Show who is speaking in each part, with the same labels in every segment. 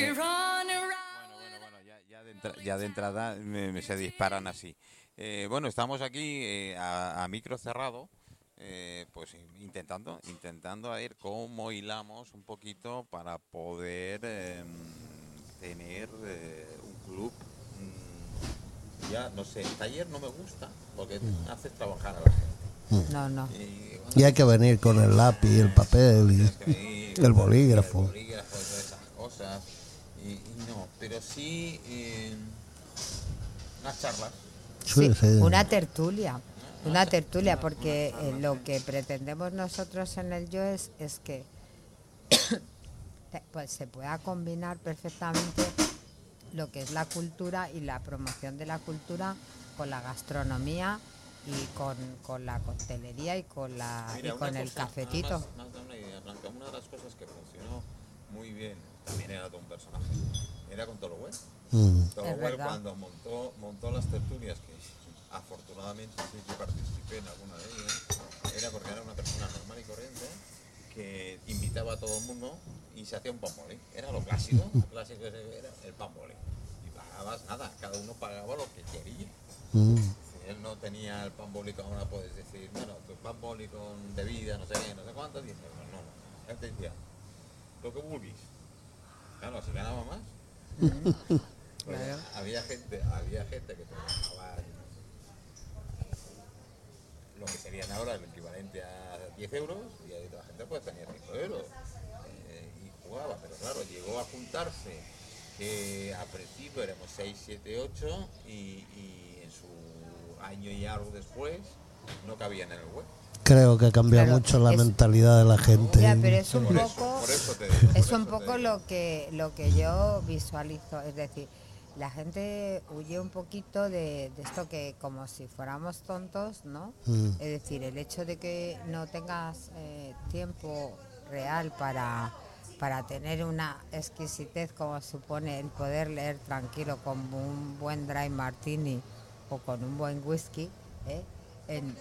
Speaker 1: Bueno, bueno, bueno, ya, ya de, entra- ya de entrada me- me se disparan así. Eh, bueno, estamos aquí eh, a, a micro cerrado, eh, pues in- intentando, intentando a ver cómo hilamos un poquito para poder em, tener eh, un club. mm, ya, no sé, taller no me gusta porque haces trabajar a la gente.
Speaker 2: No, no.
Speaker 1: Y, bueno,
Speaker 3: Y hay que venir con el lápiz, el papel y... el bolígrafo.
Speaker 1: El bolígrafo y todas esas cosas. No, pero sí eh, unas charlas.
Speaker 3: Sí,
Speaker 2: una tertulia. Una tertulia, porque eh, lo que pretendemos nosotros en el Yo es, es que pues, se pueda combinar perfectamente lo que es la cultura y la promoción de la cultura con la gastronomía y con, con la coctelería y con, la,
Speaker 1: Mira,
Speaker 2: y con el
Speaker 1: cosa,
Speaker 2: cafetito.
Speaker 1: nada más- más da una idea, Blanca, una de las cosas que funcionó muy bien, también era todo un personaje, era con Tolowell.
Speaker 3: Mm.
Speaker 2: Verdad.
Speaker 1: cuando montó, montó las tertulias, que afortunadamente sí que participé en alguna de ellas, era porque era una persona normal y corriente que invitaba a todo el mundo y se hacía un pamboli. Era lo clásico, lo clásico era el pamboli. Y pagabas nada, cada uno pagaba lo que quería.
Speaker 3: Mm.
Speaker 1: Si él no tenía el pan boli, ahora puedes decir, bueno, tu pan boli con bebida, no sé qué, no sé cuánto, dice, pues no, no. Él te decía, lo que vulguis. Claro, si ganaba más. pues
Speaker 2: Claro.
Speaker 1: había gente, había gente que trabajaba lo que serían ahora el equivalente a 10 euros y otra gente pues tenía 5 euros eh, y jugaba, pero claro, llegó a juntarse que a principio éramos 6, 7, 8 y, y en su año y algo después no cabían en el web.
Speaker 3: Creo que cambia
Speaker 2: Claro,
Speaker 3: mucho la
Speaker 2: es-
Speaker 3: mentalidad de la gente.
Speaker 2: Ya, pero es un poco... Es un poco lo que, lo que yo visualizo, es decir, la gente huye un poquito de, de esto que como si fuéramos tontos, ¿no?
Speaker 3: Mm.
Speaker 2: Es decir, el hecho de que no tengas eh, tiempo real para, para tener una exquisitez como supone el poder leer tranquilo con un buen dry martini o con un buen whisky, ¿eh? En-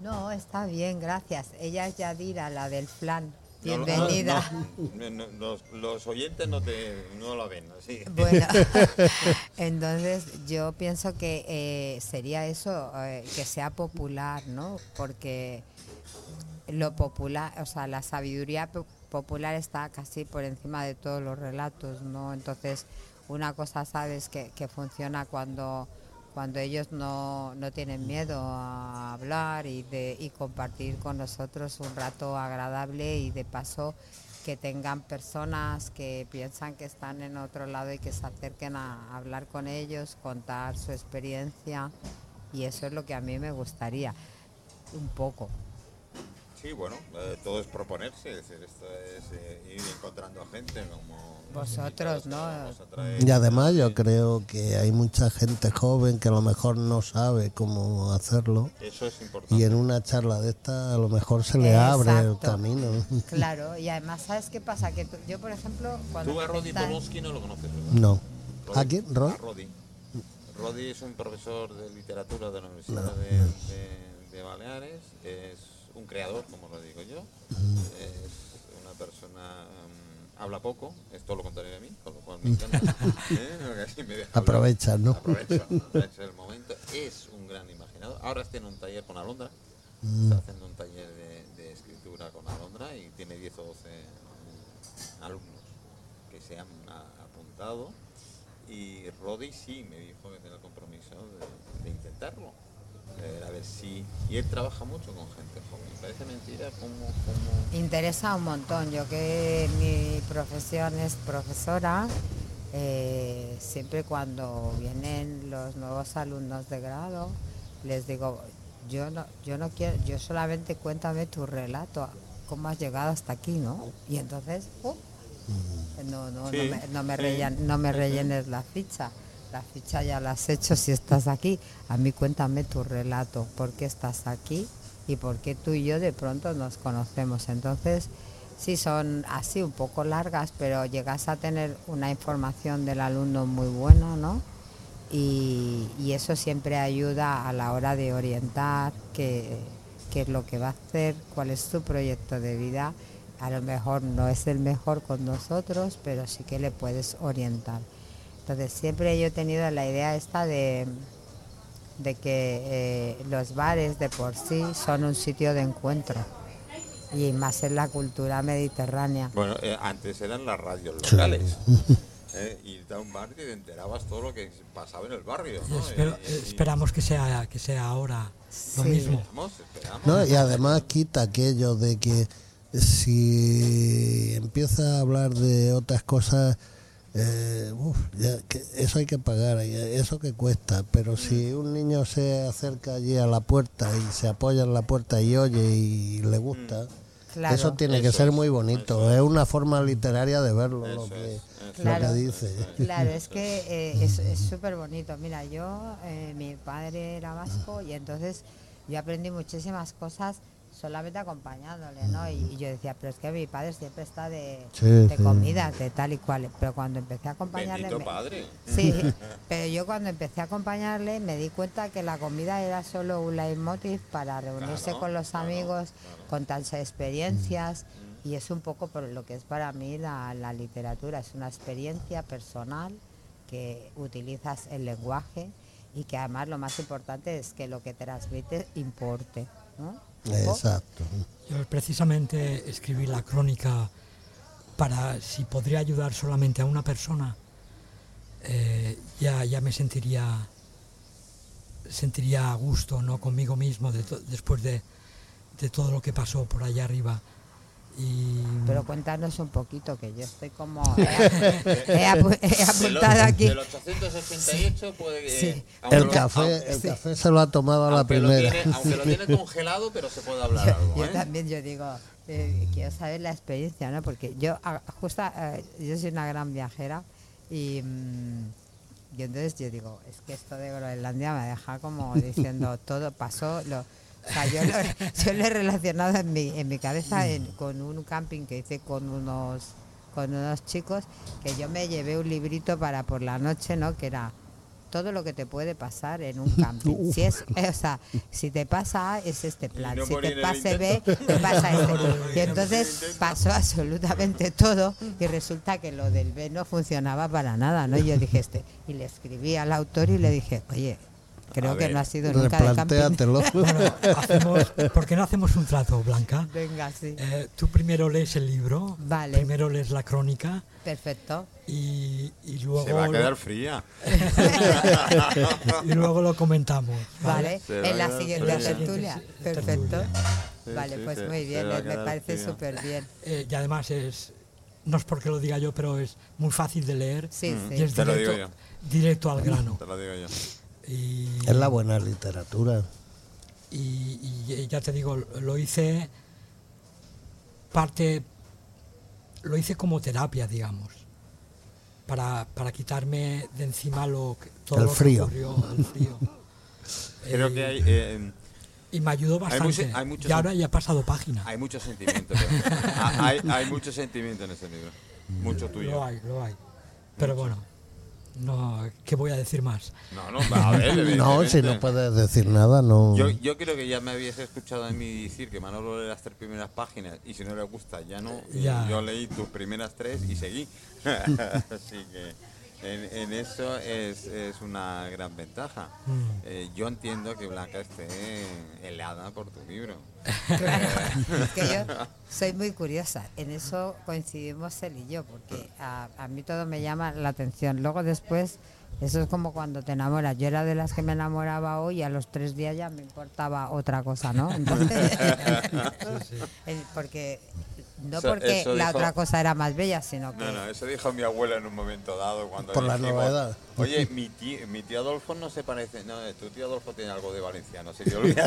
Speaker 2: no, está bien, gracias. Ella es Yadira, la del flan.
Speaker 1: No,
Speaker 2: Bienvenida.
Speaker 1: no, no, los, los oyentes no te no lo ven, así.
Speaker 2: Bueno, entonces yo pienso que eh, sería eso, eh, que sea popular, ¿no? Porque lo popular, o sea, la sabiduría po- popular está casi por encima de todos los relatos, ¿no? Entonces, una cosa sabes que, que funciona cuando cuando ellos no, no tienen miedo a hablar y, de, y compartir con nosotros un rato agradable y de paso que tengan personas que piensan que están en otro lado y que se acerquen a hablar con ellos, contar su experiencia y eso es lo que a mí me gustaría, un poco.
Speaker 1: Sí, bueno, eh, todo es proponerse, es decir, esto es eh, ir encontrando a gente como
Speaker 2: Vosotros, ¿no?
Speaker 3: Y además yo creo que hay mucha gente joven que a lo mejor no sabe cómo hacerlo
Speaker 1: Eso es importante.
Speaker 3: y en una charla de esta a lo mejor se le abre el
Speaker 2: Exacto.
Speaker 3: camino.
Speaker 2: Claro, y además, ¿sabes qué pasa? Que tú- yo, por ejemplo, cuando...
Speaker 1: Tú a Rodi Polonsky no lo conoces, ¿verdad?
Speaker 3: No.
Speaker 1: Rodi-
Speaker 3: ¿A quién? ¿Rod?
Speaker 1: A Rodi. Rodi es un profesor de literatura de la Universidad de, de- de Baleares, es un creador, como lo digo yo, es una persona, mm, habla poco, es todo lo contrario de mí, con lo cual me encanta. ¿eh?
Speaker 3: Aprovecha, ¿no?
Speaker 1: Aprovecha, aprovecha el momento, es un gran imaginador. Ahora está en un taller con Alondra,
Speaker 3: Mm.
Speaker 1: está haciendo un taller de, de escritura con Alondra y tiene 10 o 12 mm, alumnos que se han a- apuntado y Rodi sí me dijo que tiene el compromiso de, de intentarlo. Eh, a ver si... Y él trabaja mucho con gente joven. Parece mentira como... como
Speaker 2: Interesa un montón. Yo que mi profesión es profesora, eh, siempre cuando vienen los nuevos alumnos de grado, les digo, yo no, yo no quiero, yo solamente cuéntame tu relato, cómo has llegado hasta aquí, ¿no? Y entonces, ¡pum! no, no,
Speaker 1: Sí,
Speaker 2: no me, no me
Speaker 1: sí,
Speaker 2: rellen- no me rellenes la ficha. La ficha ya la has hecho si estás aquí. A mí cuéntame tu relato, por qué estás aquí y por qué tú y yo de pronto nos conocemos. Entonces, sí son así un poco largas, pero llegas a tener una información del alumno muy buena, ¿no? Y, eso siempre ayuda a la hora de orientar qué, qué es lo que va a hacer, cuál es su proyecto de vida, a lo mejor no es el mejor con nosotros, pero sí que le puedes orientar. Entonces siempre yo he tenido la idea esta de, de que eh, los bares de por sí son un sitio de encuentro y más en la cultura mediterránea.
Speaker 1: Bueno, eh, antes eran las radios
Speaker 3: Sí.
Speaker 1: locales. ¿eh? Y a un bar y te enterabas todo lo que pasaba en el barrio. ¿no?
Speaker 4: Espero-
Speaker 1: Y- y-
Speaker 4: esperamos que sea, que sea ahora lo mismo.
Speaker 1: Esperamos, esperamos.
Speaker 3: No, y además quita aquello de que si empieza a hablar de otras cosas, eh, uf, ya que eso hay que pagar, eh, eso que cuesta. Pero si un niño se acerca allí a la puerta y se apoya en la puerta y oye y le gusta,
Speaker 2: Claro.
Speaker 3: eso tiene que ser muy bonito. Es una forma literaria de verlo, lo que,
Speaker 1: es,
Speaker 2: Claro.
Speaker 3: que dice.
Speaker 2: Claro, es que eh, es es súper bonito. Mira, yo, eh, mi padre era vasco y entonces yo aprendí muchísimas cosas solamente acompañándole, ¿no? Y, y yo decía, pero es que mi padre siempre está de,
Speaker 3: Sí,
Speaker 2: de
Speaker 3: sí.
Speaker 2: comida, de tal y cual. Pero cuando empecé a acompañarle...
Speaker 1: Bendito
Speaker 2: me-
Speaker 1: padre.
Speaker 2: Sí, pero yo cuando empecé a acompañarle me di cuenta que la comida era solo un leitmotiv para reunirse
Speaker 1: Claro,
Speaker 2: con los
Speaker 1: claro,
Speaker 2: amigos,
Speaker 1: claro.
Speaker 2: contarse experiencias y es un poco por lo que es para mí la, la literatura, es una experiencia personal que utilizas el lenguaje y que además lo más importante es que lo que transmites importe. ¿no?
Speaker 3: Exacto.
Speaker 4: Yo precisamente escribí la crónica para si podría ayudar solamente a una persona, eh, ya, ya me sentiría sentiría a gusto no conmigo mismo de después de, de todo lo que pasó por allá arriba. Y
Speaker 2: Pero cuéntanos un poquito, que yo estoy como... He, he apu- he apuntado aquí.
Speaker 1: Del 888 puede que...
Speaker 2: Sí.
Speaker 1: aunque
Speaker 3: El
Speaker 1: lo-
Speaker 3: café,
Speaker 1: aunque-
Speaker 3: el café se lo ha tomado a la
Speaker 1: lo
Speaker 3: primera.
Speaker 1: tiene- aunque lo tiene congelado, pero se puede hablar
Speaker 2: yo,
Speaker 1: algo,
Speaker 2: yo
Speaker 1: ¿eh?
Speaker 2: también yo digo eh, quiero saber la experiencia no porque yo justo eh, yo soy una gran viajera y, mm, y entonces yo digo es que esto de Groenlandia me deja como diciendo todo pasó lo o sea, yo lo, yo lo he relacionado en mi, en mi cabeza en- con un camping que hice con unos con unos chicos que yo me llevé un librito para por la noche no que era todo lo que te puede pasar en un camping. Si es, eh, o sea, si te pasa A, es este plan.
Speaker 1: no
Speaker 2: si te pase B, te pasa este. Y
Speaker 1: en el
Speaker 2: entonces pasó absolutamente todo y resulta que lo del B no funcionaba para nada, ¿no? Y yo dije este y le escribí al autor y le dije, oye, creo
Speaker 1: A
Speaker 2: que
Speaker 1: ver,
Speaker 2: no ha sido nunca de camping.
Speaker 4: Bueno, hacemos, ¿por qué no hacemos un trato, Blanca?
Speaker 2: Venga, sí.
Speaker 4: Eh, tú primero lees el libro,
Speaker 2: Vale.
Speaker 4: primero lees la crónica
Speaker 2: Perfecto.
Speaker 4: y, y luego
Speaker 1: Se va a
Speaker 4: lo-
Speaker 1: quedar fría.
Speaker 4: y luego lo comentamos.
Speaker 2: Vale, en la siguiente tertulia. Perfecto.
Speaker 1: Sí,
Speaker 2: Vale,
Speaker 1: sí,
Speaker 2: pues
Speaker 1: se-
Speaker 2: muy bien, me parece súper bien.
Speaker 4: Eh, y además es, no es porque lo diga yo, pero es muy fácil de leer
Speaker 2: Sí,
Speaker 1: Mm.
Speaker 4: y
Speaker 2: sí.
Speaker 4: es
Speaker 1: Te lo
Speaker 4: directo, directo al grano.
Speaker 1: Te lo digo yo.
Speaker 4: Y,
Speaker 3: Es la buena literatura.
Speaker 4: y- y ya te digo, lo hice parte, lo hice como terapia, digamos, para, para quitarme de encima lo que, todo
Speaker 3: El
Speaker 4: lo que
Speaker 3: frío.
Speaker 4: ocurrió, el frío.
Speaker 1: Creo
Speaker 4: Eh,
Speaker 1: que hay, eh,
Speaker 4: y me ayudó
Speaker 1: Hay
Speaker 4: bastante.
Speaker 1: mucho- hay muchos-
Speaker 4: y ahora ya he pasado página.
Speaker 1: hay mucho sentimiento. ha- hay, hay mucho sentimiento en ese libro. Mucho tuyo.
Speaker 4: Lo hay, lo hay. Pero bueno, no, ¿qué voy a decir más?
Speaker 1: No, no, a ver,
Speaker 3: No, si no puedes decir nada, no.
Speaker 1: Yo, yo creo que ya me habías escuchado a mí decir que Manolo lee las tres primeras páginas y si no le gusta ya no.
Speaker 4: Ya.
Speaker 1: Yo leí tus primeras tres y seguí. Así que en, en eso es, es una gran ventaja.
Speaker 4: Mm.
Speaker 1: Eh, yo entiendo que Blanca esté helada por tu libro.
Speaker 2: Claro, es que yo soy muy curiosa. En eso coincidimos él y yo, porque a, a mí todo me llama la atención. Luego después, eso es como cuando te enamoras. Yo era de las que me enamoraba hoy y a los tres días ya me importaba otra cosa, ¿no? Entonces, el- porque no
Speaker 1: Eso-
Speaker 2: porque
Speaker 1: eso
Speaker 2: la
Speaker 1: dijo-
Speaker 2: otra cosa era más bella, sino que
Speaker 1: No, no, eso dijo mi abuela en un momento dado cuando
Speaker 3: Por la novedad.
Speaker 1: Oye, mi tío, mi tío Adolfo no se parece. No, tu tío Adolfo tiene algo de valenciano, se te olvida.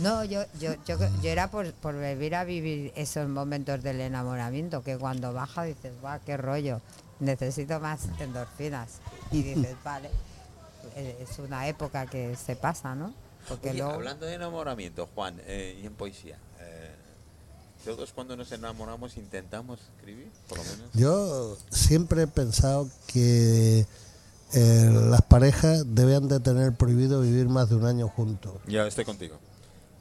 Speaker 2: No, yo, yo, yo, yo era por, por volver a vivir esos momentos del enamoramiento, que cuando baja dices, va, qué rollo, necesito más endorfinas. Y dices, vale, eh, es una época que se pasa, ¿no? Porque
Speaker 1: Oye,
Speaker 2: luego...
Speaker 1: hablando de enamoramiento, Juan, eh, y en poesía, eh, todos cuando nos enamoramos intentamos escribir, por lo menos.
Speaker 3: Yo siempre he pensado que eh, las parejas debían de tener prohibido vivir más de un año juntos.
Speaker 1: Ya estoy contigo.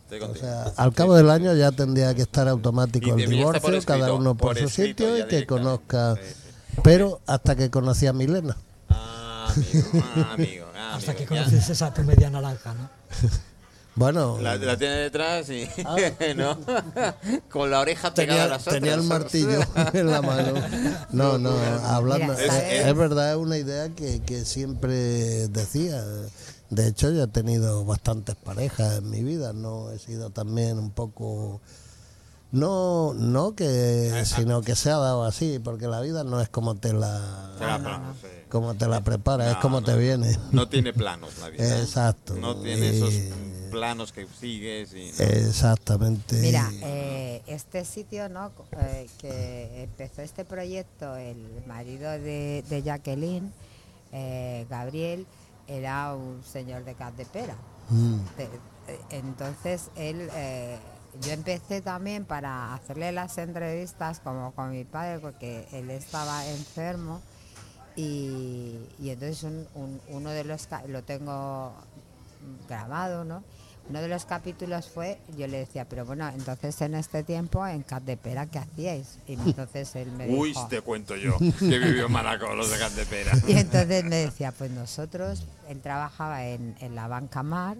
Speaker 1: Estoy
Speaker 3: O
Speaker 1: contigo.
Speaker 3: sea, al cabo del año ya tendría que estar automático el divorcio, cada
Speaker 1: escrito,
Speaker 3: uno por,
Speaker 1: por
Speaker 3: su sitio y que conozca.
Speaker 1: Sí, sí.
Speaker 3: Pero hasta que conocí a Milena.
Speaker 1: Ah, amigo, ah, amigo, ah,
Speaker 4: Hasta
Speaker 1: amigo.
Speaker 4: que
Speaker 1: Ya.
Speaker 4: conoces a tu media naranja, ¿no?
Speaker 3: Bueno,
Speaker 1: La, la tiene detrás y.
Speaker 3: Ah.
Speaker 1: ¿no? Con la oreja pegada a
Speaker 3: tenía,
Speaker 1: las otras.
Speaker 3: tenía el martillo en la mano. No, no, hablando. Es, verdad, es una idea que, que siempre decía. De hecho, yo he tenido bastantes parejas en mi vida. No he sido también un poco. No, no que, sino que se ha dado así, porque la vida no es como te la,
Speaker 1: Será plano, sí.
Speaker 3: como te la preparas, es como
Speaker 1: no,
Speaker 3: te viene.
Speaker 1: No tiene planos la vida.
Speaker 3: Exacto.
Speaker 1: No tiene esos planos que sigues y.
Speaker 3: Exactamente.
Speaker 2: Mira, eh, este sitio, ¿no? Eh, que empezó este proyecto, el marido de, de Jacqueline, eh, Gabriel, era un señor de Catdepera.
Speaker 3: Mm.
Speaker 2: De- entonces él, eh, yo empecé también para hacerle las entrevistas como con mi padre porque él estaba enfermo y, y entonces un- un- uno de los lo tengo grabado, ¿no? Uno de los capítulos fue, yo le decía, pero bueno, entonces en este tiempo en Catdepera, ¿qué hacíais? Y entonces él me
Speaker 1: Uy,
Speaker 2: dijo,
Speaker 1: te cuento yo, que vivió en Manacor, los de Cantepera.
Speaker 2: y entonces me decía, pues nosotros, él trabajaba en, en la banca Mar,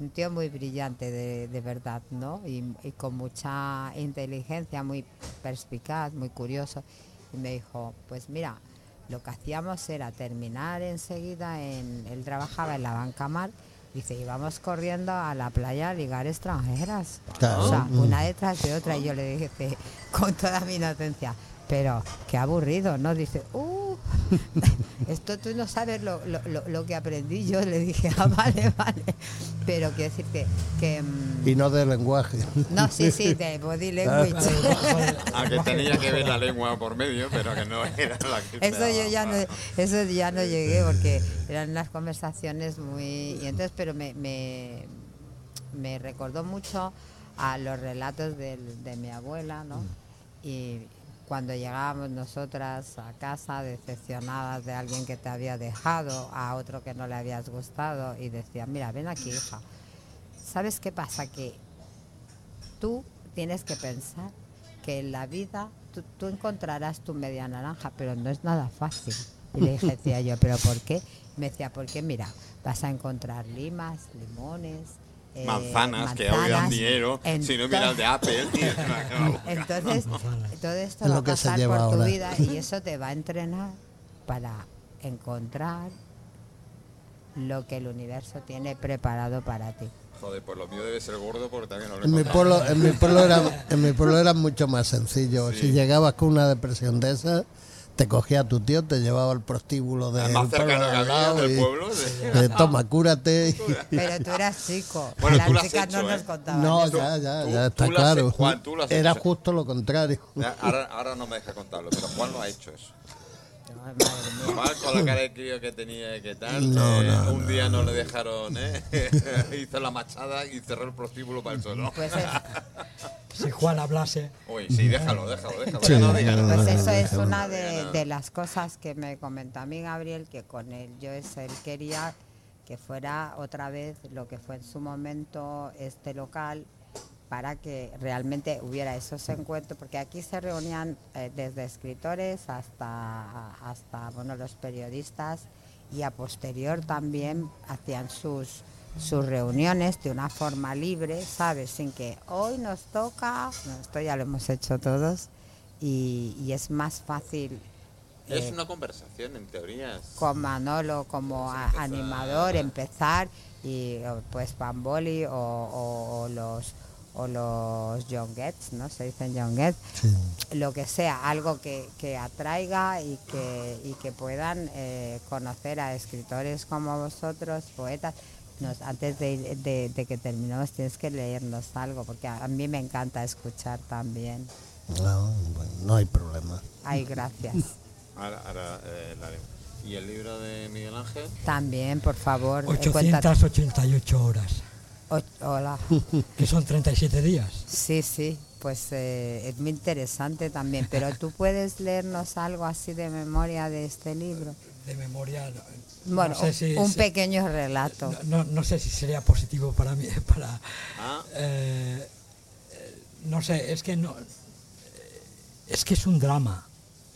Speaker 2: un tío muy brillante de, de verdad, ¿no? Y, y con mucha inteligencia, muy perspicaz, muy curioso. Y me dijo, pues mira, lo que hacíamos era terminar enseguida en, él trabajaba en la banca Mar, dice, íbamos corriendo a la playa a ligar extranjeras.
Speaker 3: Claro.
Speaker 2: O sea,
Speaker 3: Mm.
Speaker 2: una detrás de otra. Y yo le dije, con toda mi inocencia, pero qué aburrido, ¿no? Dice, uh, esto tú no sabes lo, lo- lo- lo que aprendí yo. Le dije, ah, vale, vale. Pero quiero decirte que... mm,
Speaker 3: Y no de lenguaje.
Speaker 2: no, sí, sí, de body language.
Speaker 1: Que tenía que ver la lengua por medio, pero que no era la que
Speaker 2: Eso yo ya no, eso ya no llegué porque eran unas conversaciones muy y entonces pero me, me, me recordó mucho a los relatos del- de mi abuela, ¿no? Y cuando llegábamos nosotras a casa decepcionadas de alguien que te había dejado, a otro que no le habías gustado y decía, mira, ven aquí, hija. ¿Sabes qué pasa? Que tú tienes que pensar que en la vida tú, tú encontrarás tu media naranja, pero no es nada fácil. Y le dije, decía yo, ¿pero por qué? Me decía, porque mira, vas a encontrar limas, limones, eh,
Speaker 1: Manzanas, que
Speaker 2: manzanas,
Speaker 1: dinero, si no mira el de Apple.
Speaker 2: Entonces, todo esto
Speaker 3: Es
Speaker 2: va
Speaker 3: lo
Speaker 2: a
Speaker 3: que se
Speaker 2: pasar
Speaker 3: lleva
Speaker 2: por tu vida y eso te va a entrenar para encontrar lo que el universo tiene preparado para ti.
Speaker 1: Joder, pues lo mío debe ser gordo porque también lo he
Speaker 3: En mi pueblo, en mi pueblo era, en mi pueblo era mucho más sencillo.
Speaker 1: Sí.
Speaker 3: Si llegabas con una depresión de esa, te cogía a tu tío, te llevaba al prostíbulo
Speaker 1: El más cercano
Speaker 3: de al lado
Speaker 1: del
Speaker 3: y-
Speaker 1: pueblo. de-
Speaker 3: eh, toma, cúrate.
Speaker 2: Pero tú eras chico.
Speaker 1: Bueno, tú
Speaker 2: Las
Speaker 1: has
Speaker 2: chicas no
Speaker 1: hecho,
Speaker 2: nos
Speaker 1: ¿eh?
Speaker 2: contaban.
Speaker 3: No,
Speaker 2: eso.
Speaker 3: ya, ya,
Speaker 1: tú-
Speaker 3: ya
Speaker 1: tú
Speaker 3: está
Speaker 1: has
Speaker 3: claro.
Speaker 1: hecho, Juan, tú lo has
Speaker 3: Era
Speaker 1: hecho.
Speaker 3: justo lo contrario.
Speaker 1: Ahora, ahora no me deja contarlo, pero Juan lo ha hecho eso. Con la cara de crío que tenía y que tal,
Speaker 3: No,
Speaker 1: eh,
Speaker 3: no,
Speaker 1: un día no le dejaron, ¿eh? hizo la machada y cerró el prostíbulo para el suelo.
Speaker 2: Pues, es-
Speaker 4: Si Juan hablase,
Speaker 1: Uy, sí, déjalo, déjalo, déjalo.
Speaker 3: Sí,
Speaker 2: pues eso es una de, de las cosas que me comentó a mí Gabriel, que con él yo es él quería que fuera otra vez lo que fue en su momento este local para que realmente hubiera esos encuentros, porque aquí se reunían eh, desde escritores hasta, hasta bueno, los periodistas y a posterior también hacían sus, sus reuniones de una forma libre, ¿sabes? Sin que hoy nos toca, no, esto ya lo hemos hecho todos y, y es más fácil
Speaker 1: Es
Speaker 2: eh,
Speaker 1: una conversación, en teoría.
Speaker 2: con Manolo como a-
Speaker 1: empezar.
Speaker 2: animador empezar y pues Pamboli o, o- o los o los John Getz, ¿no? Se dicen John Getz,
Speaker 3: Sí.
Speaker 2: lo que sea, algo que, que atraiga y que, y que puedan eh, conocer a escritores como vosotros, poetas. Nos, antes de, de- de que terminemos tienes que leernos algo, porque a, a mí me encanta escuchar también.
Speaker 3: No, bueno, no hay problema.
Speaker 2: Ay, gracias.
Speaker 1: Ahora, ahora eh, la. ¿Y el libro de Miguel Ángel?
Speaker 2: También, por favor, eh, cuéntanos.
Speaker 4: 888 horas.
Speaker 2: Hola.
Speaker 4: que son 37 días.
Speaker 2: Sí, sí, pues eh, es muy interesante también. Pero tú puedes leernos algo así de memoria de este libro.
Speaker 4: De memoria. no-
Speaker 2: Bueno,
Speaker 4: no sé si-
Speaker 2: un
Speaker 4: si-
Speaker 2: pequeño relato.
Speaker 4: No, no- no sé si sería positivo para mí, para...
Speaker 1: Ah.
Speaker 4: eh, eh, no sé, es que no... eh, Es que es un drama,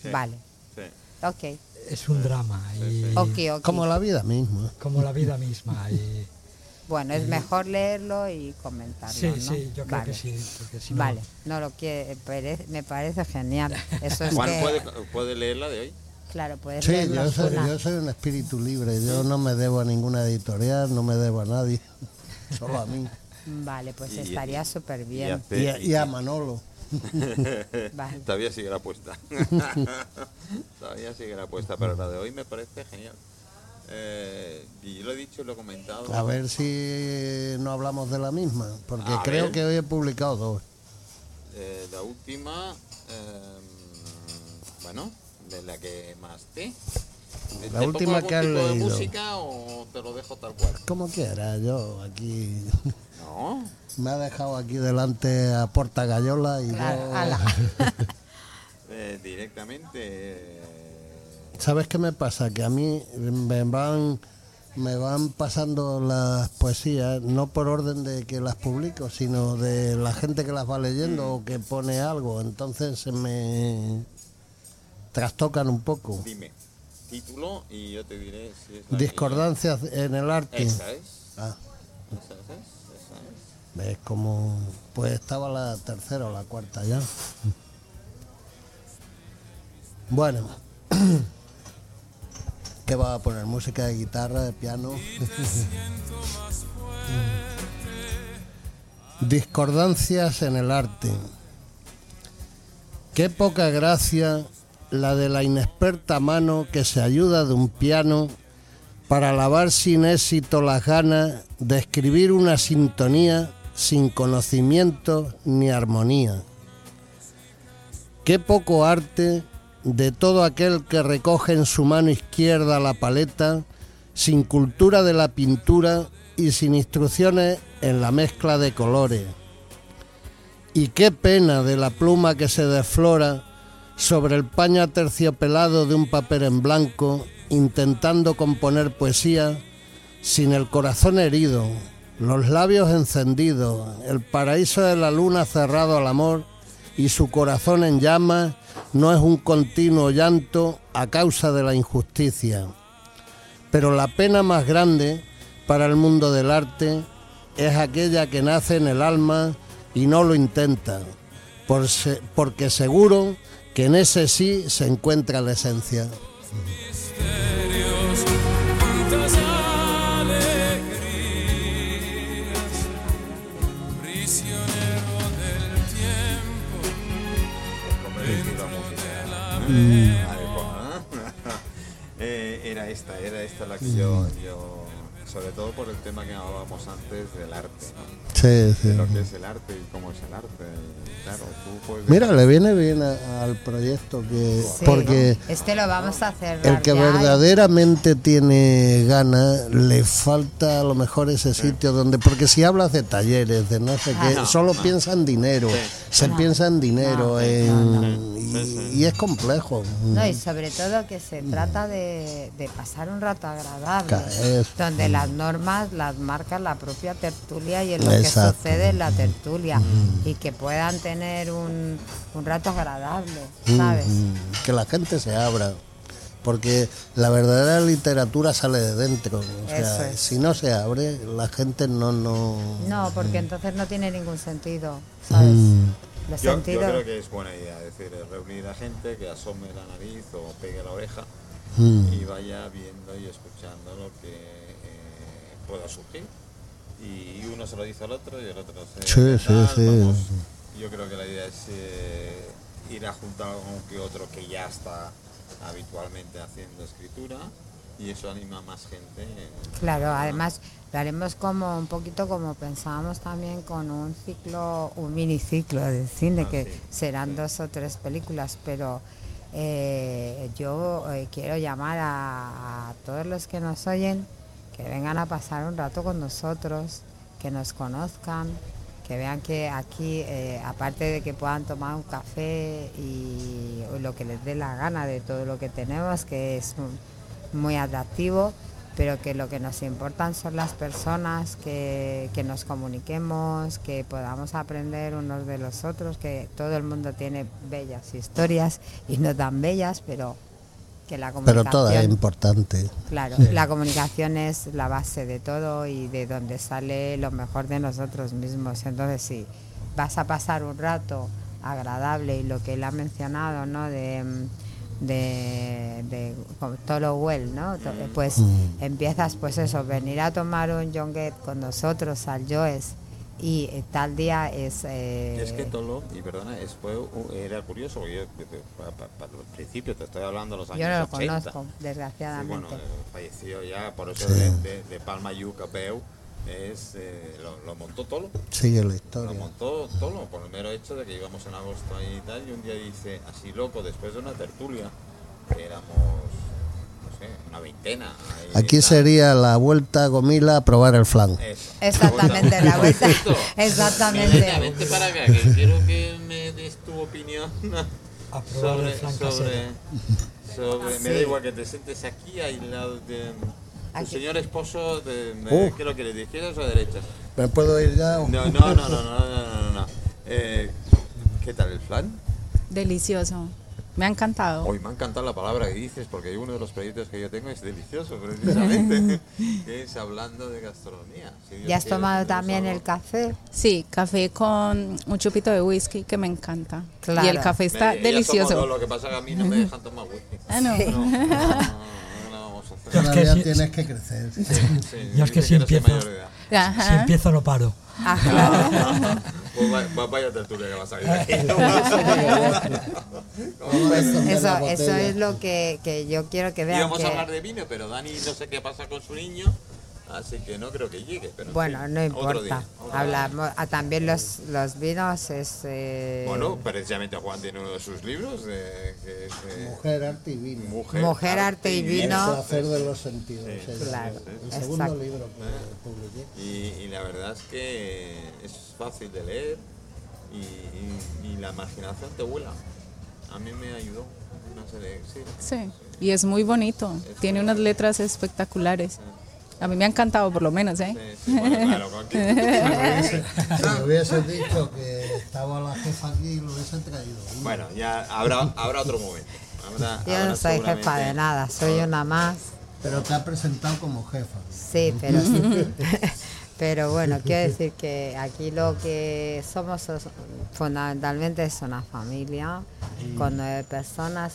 Speaker 1: Sí,
Speaker 2: Vale,
Speaker 1: sí.
Speaker 2: ok.
Speaker 4: es un drama, y
Speaker 2: Ok, ok.
Speaker 3: Como la vida misma.
Speaker 4: como la vida misma. Y,
Speaker 2: Bueno, es mejor leerlo y comentarlo.
Speaker 4: sí,
Speaker 2: ¿no?
Speaker 4: sí, yo creo
Speaker 2: Vale.
Speaker 4: que sí, porque si no-
Speaker 2: Vale, no lo quiere, pare- me parece genial. Eso es
Speaker 1: Juan,
Speaker 2: que,
Speaker 1: ¿puede, ¿puede leerla de hoy?
Speaker 2: claro, puedes
Speaker 3: Sí, yo soy,
Speaker 2: una.
Speaker 3: yo soy un espíritu libre. Yo no me debo a ninguna editorial, no me debo a nadie. Solo a mí.
Speaker 2: Vale, pues
Speaker 1: Y-
Speaker 2: estaría súper
Speaker 1: y
Speaker 2: bien.
Speaker 3: Y a, y a Manolo.
Speaker 2: Vale.
Speaker 1: Todavía sigue la puesta. Todavía sigue la puesta, pero la de hoy me parece genial. Eh, y yo lo he dicho y lo he comentado.
Speaker 3: A ver si no hablamos de la misma. Porque
Speaker 1: A
Speaker 3: creo
Speaker 1: ver.
Speaker 3: que hoy he publicado dos.
Speaker 1: Eh, la última, eh, bueno, de la que más te. ¿Te
Speaker 3: La última que has
Speaker 1: tipo de
Speaker 3: leído.
Speaker 1: música o te lo dejo tal cual?
Speaker 3: Como quiera, yo aquí.
Speaker 1: No.
Speaker 3: Me ha dejado aquí delante a Porta Gallola y
Speaker 2: Claro,
Speaker 3: yo-.
Speaker 1: Eh, directamente.
Speaker 3: ¿Sabes qué me pasa? Que a mí me van, me van pasando las poesías, no por orden de que las publico, sino de la gente que las va leyendo o que pone algo. Entonces se me trastocan un poco.
Speaker 1: dime título y yo te diré si es la que
Speaker 3: Discordancias en el arte.
Speaker 1: Esa es.
Speaker 3: Ah,
Speaker 1: Esa es. Esa es.
Speaker 3: ves como... Pues estaba la tercera o la cuarta ya. Bueno. ¿Qué va a poner? ¿Música de guitarra, de piano? Discordancias en el arte. Qué poca gracia la de la inexperta mano que se ayuda de un piano para lavar sin éxito las ganas de escribir una sintonía sin conocimiento ni armonía. Qué poco arte de todo aquel que recoge en su mano izquierda la paleta, sin cultura de la pintura y sin instrucciones en la mezcla de colores. Y qué pena de la pluma que se desflora sobre el paño aterciopelado de un papel en blanco, intentando componer poesía sin el corazón herido, los labios encendidos, el paraíso de la luna cerrado al amor y su corazón en llamas no es un continuo llanto a causa de la injusticia. Pero la pena más grande para el mundo del arte es aquella que nace en el alma y no lo intenta, porque seguro que en ese sí se encuentra la esencia.
Speaker 1: Adecuada. Eh, era esta, era esta la que yo, sobre todo por el tema que hablábamos antes del arte, ¿no?
Speaker 3: Sí, sí.
Speaker 1: de lo que es el arte y cómo es el arte. Y claro, tú puedes
Speaker 3: Mira, le viene bien a- al proyecto que
Speaker 2: Sí,
Speaker 3: porque
Speaker 2: Este lo vamos a hacer.
Speaker 3: el que verdaderamente tiene ganas le falta a lo mejor ese sitio donde porque si hablas de talleres de no sé qué
Speaker 1: no,
Speaker 3: solo
Speaker 1: no.
Speaker 3: piensa en dinero se piensa en dinero
Speaker 2: No,
Speaker 3: en- y, y es complejo
Speaker 2: No, y sobre todo que se trata de, de pasar un rato agradable,
Speaker 3: Ca- eso.
Speaker 2: Las normas las marca la propia tertulia y en lo
Speaker 3: Exacto.
Speaker 2: que sucede en la tertulia, y que puedan tener un, un rato agradable, ¿sabes?
Speaker 3: Mm, que la gente se abra porque la verdadera literatura sale de dentro o sea,
Speaker 2: es.
Speaker 3: si no se abre la gente no no
Speaker 2: No, porque entonces no tiene ningún sentido, ¿sabes?
Speaker 3: Mm.
Speaker 1: Yo, yo creo que es buena idea, es decir, reunir a gente que asome la nariz o pegue la oreja
Speaker 3: Mm.
Speaker 1: y vaya viendo y escuchando lo que pueda surgir. Y uno se lo dice al otro y el otro se
Speaker 3: Sí, sí,
Speaker 1: tal,
Speaker 3: sí.
Speaker 1: vamos. Yo creo que la idea es eh, ir a juntar a algún que otro que ya está habitualmente haciendo escritura y eso anima a más gente.
Speaker 2: Claro, además lo haremos como un poquito como pensábamos también con un ciclo, un miniciclo de cine,
Speaker 1: Ah,
Speaker 2: que
Speaker 1: sí,
Speaker 2: serán dos o tres películas, pero eh, yo eh, quiero llamar a, a todos los que nos oyen que vengan a pasar un rato con nosotros que nos conozcan, que vean que aquí, eh, aparte de que puedan tomar un café y lo que les dé la gana de todo lo que tenemos, que es muy atractivo, pero que lo que nos importan son las personas, que, que nos comuniquemos, que podamos aprender unos de los otros, que todo el mundo tiene bellas historias y no tan bellas, pero que la
Speaker 3: Pero toda es importante.
Speaker 2: Claro, la comunicación es la base de todo y de donde sale lo mejor de nosotros mismos. Entonces, si vas a pasar un rato agradable y lo que él ha mencionado, ¿no? De, de, de todo well, ¿no? To- Pues
Speaker 3: Mm.
Speaker 2: empiezas, pues eso, venir a tomar un jonguet con nosotros al Joes y eh, tal día es... eh,
Speaker 1: Es que Tolo, y perdona, es, fue, era curioso, porque yo, el principio, te estoy hablando de los años
Speaker 2: yo no lo
Speaker 1: 80.
Speaker 2: conozco,
Speaker 1: Sí,
Speaker 2: desgraciadamente.
Speaker 1: bueno, eh, falleció ya, por eso
Speaker 3: Sí.
Speaker 1: de, de, de Palma Yuca Peu, es, eh, lo, lo montó Tolo.
Speaker 3: Sigue la
Speaker 1: Lo
Speaker 3: historia.
Speaker 1: montó Tolo, por el mero hecho de que íbamos en agosto ahí y tal, y un día dice, así loco, después de una tertulia, que éramos, una veintena.
Speaker 3: Aquí sería la vuelta a Gomila a probar el flan.
Speaker 2: Exactamente, la vuelta. Exactamente.
Speaker 1: Para acá, que quiero que me des tu opinión sobre, sobre, sobre. Me da igual que te sientes aquí, al lado de...
Speaker 2: El
Speaker 1: señor esposo, de,
Speaker 3: uh.
Speaker 1: ¿qué lo quieres? ¿De izquierdas o de derechas?
Speaker 3: ¿Me puedo ir ya?
Speaker 1: No, no, no, no, no, no, no. Eh, ¿Qué tal el flan?
Speaker 5: Delicioso. Me ha encantado.
Speaker 1: Hoy me ha encantado la palabra que dices porque uno de los proyectos que yo tengo es delicioso, precisamente, que es hablando de gastronomía. Si
Speaker 2: ¿Ya has
Speaker 1: quiere,
Speaker 2: tomado también el café?
Speaker 5: Sí, café con un chupito de whisky que me encanta.
Speaker 2: Claro.
Speaker 5: Y el café está
Speaker 1: Me-
Speaker 5: delicioso.
Speaker 1: lo que pasa es que a mí no me dejan tomar whisky.
Speaker 5: Ah, no.
Speaker 1: No, no, no, no lo vamos a hacer.
Speaker 4: Yo es que
Speaker 3: Todavía
Speaker 4: si-
Speaker 3: tienes que crecer.
Speaker 1: Sí,
Speaker 4: Yo es que si empiezo-. Si
Speaker 5: Ajá.
Speaker 4: empiezo no paro.
Speaker 2: Ah, claro.
Speaker 1: Pues vaya, tertulia que va a salir de aquí.
Speaker 2: Eso, eso es lo que, que yo quiero que vean.
Speaker 1: Íbamos
Speaker 2: que-
Speaker 1: a hablar de vino, pero Dani no sé qué pasa con su niño, así que no creo que llegue. Pero en
Speaker 2: Bueno,
Speaker 1: fin,
Speaker 2: no importa.
Speaker 1: otro día.
Speaker 2: Hablamos. ah, también los, los vinos es. eh,
Speaker 1: Bueno, precisamente Juan tiene uno de sus libros, de, que es eh,
Speaker 3: Mujer, arte y vino.
Speaker 1: Mujer,
Speaker 2: Mujer, arte y
Speaker 3: El
Speaker 2: vino.
Speaker 3: placer de los sentidos.
Speaker 1: Sí,
Speaker 3: llama.
Speaker 2: claro,
Speaker 3: El segundo
Speaker 2: exacto.
Speaker 3: libro que publiqué.
Speaker 1: Y, y la verdad es que es fácil de leer y, y- y la imaginación te vuela. A mí me ayudó. No sé, sí.
Speaker 5: Sí. Y es muy bonito. Tiene unas letras espectaculares. A mí me ha encantado, por lo menos, ¿eh?
Speaker 1: Sí, sí, bueno, claro, con que-
Speaker 3: Si me hubiese dicho que estaba la jefa aquí, lo hubiese traído.
Speaker 1: Bueno, ya habrá, habrá otro momento. Habrá-
Speaker 2: Yo
Speaker 1: habrá
Speaker 2: no soy jefa de nada, soy una más.
Speaker 3: Pero te ha presentado como jefa.
Speaker 2: Sí, pero sí. Pero bueno, quiero decir que aquí lo que somos es- fundamentalmente es una familia con nueve personas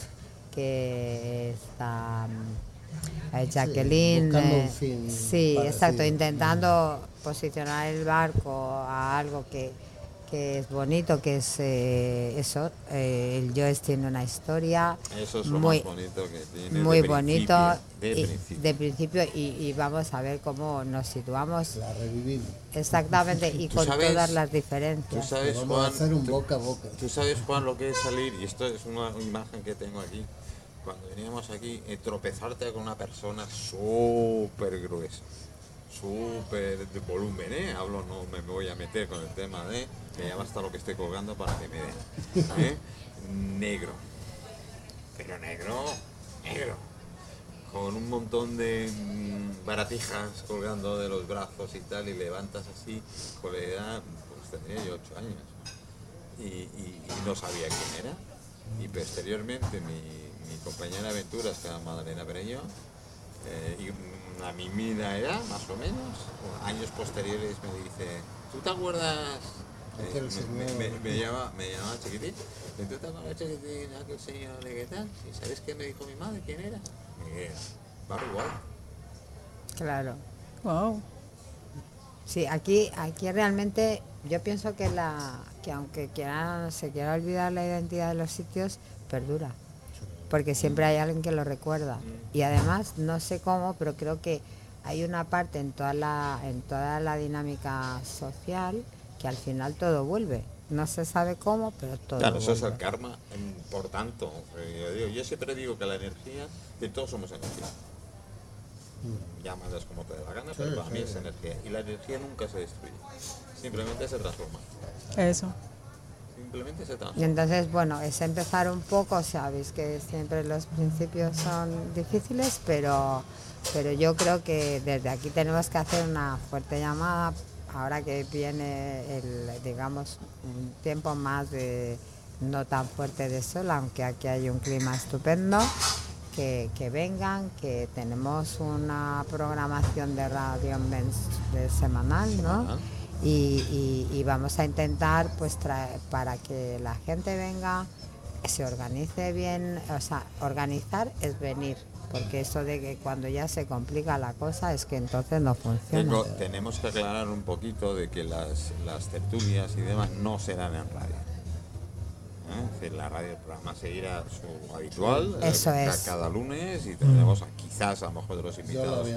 Speaker 2: que está eh, Jacqueline.
Speaker 3: buscando un fin
Speaker 2: sí, exacto, intentando posicionar el barco a algo que, que es bonito, que es eh, eso. eh, el Joes tiene una historia
Speaker 1: Eso es lo
Speaker 2: muy,
Speaker 1: más bonito que tiene.
Speaker 2: muy
Speaker 1: de
Speaker 2: bonito
Speaker 1: principio, De
Speaker 2: y-
Speaker 1: principio.
Speaker 2: de principio y, y vamos a ver cómo nos situamos
Speaker 3: La revivimos.
Speaker 2: exactamente y
Speaker 1: Tú
Speaker 2: con
Speaker 1: sabes-
Speaker 2: todas las
Speaker 1: Tú
Speaker 2: diferencias.
Speaker 1: sabes,
Speaker 3: Vamos a
Speaker 1: Juan,
Speaker 3: hacer un
Speaker 1: tú-
Speaker 3: boca a boca.
Speaker 1: Tú sabes, Juan, lo que es salir, y esto es una imagen que tengo aquí, cuando veníamos aquí, eh, tropezarte con una persona súper gruesa, súper de volumen, ¿eh? Hablo, no me voy a meter con el tema de, que ya basta lo que estoy colgando para que me den, ¿eh? Negro, pero negro, negro, con un montón de mm, baratijas colgando de los brazos y tal, y levantas así, con la edad, pues tendría yo ocho años y, y- y no sabía quién era. Y posteriormente mi, mi compañera de aventuras, que era Madalena Pereño, eh, y una mimida edad, más o menos, años posteriores me dice, ¿tú te acuerdas? Eh, me, me- me llama, me llamaba chiquitín. ¿Y ¿Tú te acuerdas chiquitín, aquel señor de qué tal? ¿Y sabes qué me dijo mi madre? ¿Quién era? Miguel. Barry White.
Speaker 2: Claro.
Speaker 5: Wow.
Speaker 2: Sí, aquí, aquí realmente yo pienso que la que aunque quiera, se quiera olvidar la identidad de los sitios, perdura. Porque siempre hay alguien que lo recuerda. Y además, no sé cómo, pero creo que hay una parte en toda la, en toda la dinámica social que al final todo vuelve. No se sabe cómo, pero todo
Speaker 1: Claro, eso es el karma. mm, Por tanto, yo, digo- yo siempre digo que la energía, que todos somos energía. llámalas como te dé la gana, pero para mí es energía. Y la energía nunca se destruye, simplemente se transforma.
Speaker 5: Eso.
Speaker 1: Simplemente se
Speaker 2: Y
Speaker 1: transforma.
Speaker 2: entonces, bueno, es empezar un poco, sabéis que siempre los principios son difíciles, pero, pero yo creo que desde aquí tenemos que hacer una fuerte llamada, ahora que viene el, digamos, un tiempo más de no tan fuerte de sol, aunque aquí hay un clima estupendo, que, que vengan, que tenemos una programación de radio de semanal, ¿no?
Speaker 1: Semanal.
Speaker 2: Y, vamos a intentar pues traer para que la gente venga se organice bien o sea organizar es venir porque eso de que cuando ya se complica la cosa es que entonces no funciona
Speaker 1: tenemos que aclarar un poquito de que las, las tertulias y demás no serán en radio. ¿Eh? La radio, el programa seguirá su habitual eh,
Speaker 2: Eso
Speaker 1: ca-
Speaker 2: es.
Speaker 1: cada lunes y tendremos a- quizás a lo mejor de los invitados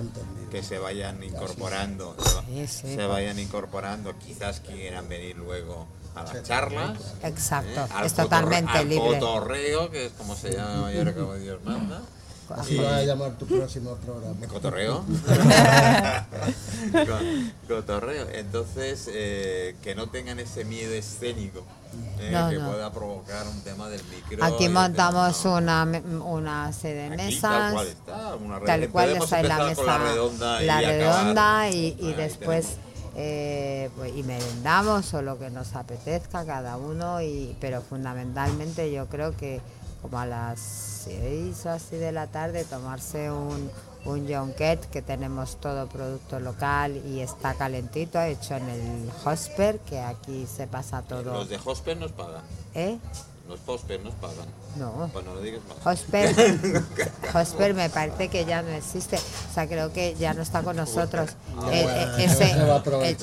Speaker 1: que se vayan incorporando, se, va-
Speaker 2: Sí, sí.
Speaker 1: se vayan incorporando, quizás quieran venir luego a las charlas.
Speaker 2: exacto
Speaker 1: ¿eh? Al
Speaker 2: es totalmente
Speaker 1: al
Speaker 2: libre
Speaker 1: cotorreo, que es como se llama mayor como Dios manda.
Speaker 3: Así vas a llamar tu próximo programa.
Speaker 1: Cotorreo. Co- Cotorreo. Entonces, eh, que no tengan ese miedo escénico eh,
Speaker 2: No,
Speaker 1: que
Speaker 2: no.
Speaker 1: pueda provocar un tema del micro.
Speaker 2: aquí
Speaker 1: el
Speaker 2: montamos
Speaker 1: tema, ¿no?
Speaker 2: una una serie de
Speaker 1: Aquí, tal
Speaker 2: mesas
Speaker 1: cual está, una red-
Speaker 2: tal cual está en la mesa
Speaker 1: la redonda, y
Speaker 2: la redonda y, después
Speaker 1: tenemos.
Speaker 2: eh, pues, y merendamos o lo que nos apetezca cada uno y pero fundamentalmente yo creo que como a las seis o así de la tarde tomarse un un jonquet que tenemos todo producto local y está calentito hecho en el Hosper que aquí se pasa todo
Speaker 1: Los de Hosper nos pagan.
Speaker 2: ¿eh?
Speaker 1: Los Hosper nos pagan.
Speaker 2: no.
Speaker 1: Pues no lo digas más.
Speaker 2: Hosper, Hosper me parece que ya no existe, o sea, creo que ya no está con nosotros.
Speaker 1: Ah,
Speaker 2: Eh,
Speaker 3: bueno,
Speaker 2: eh,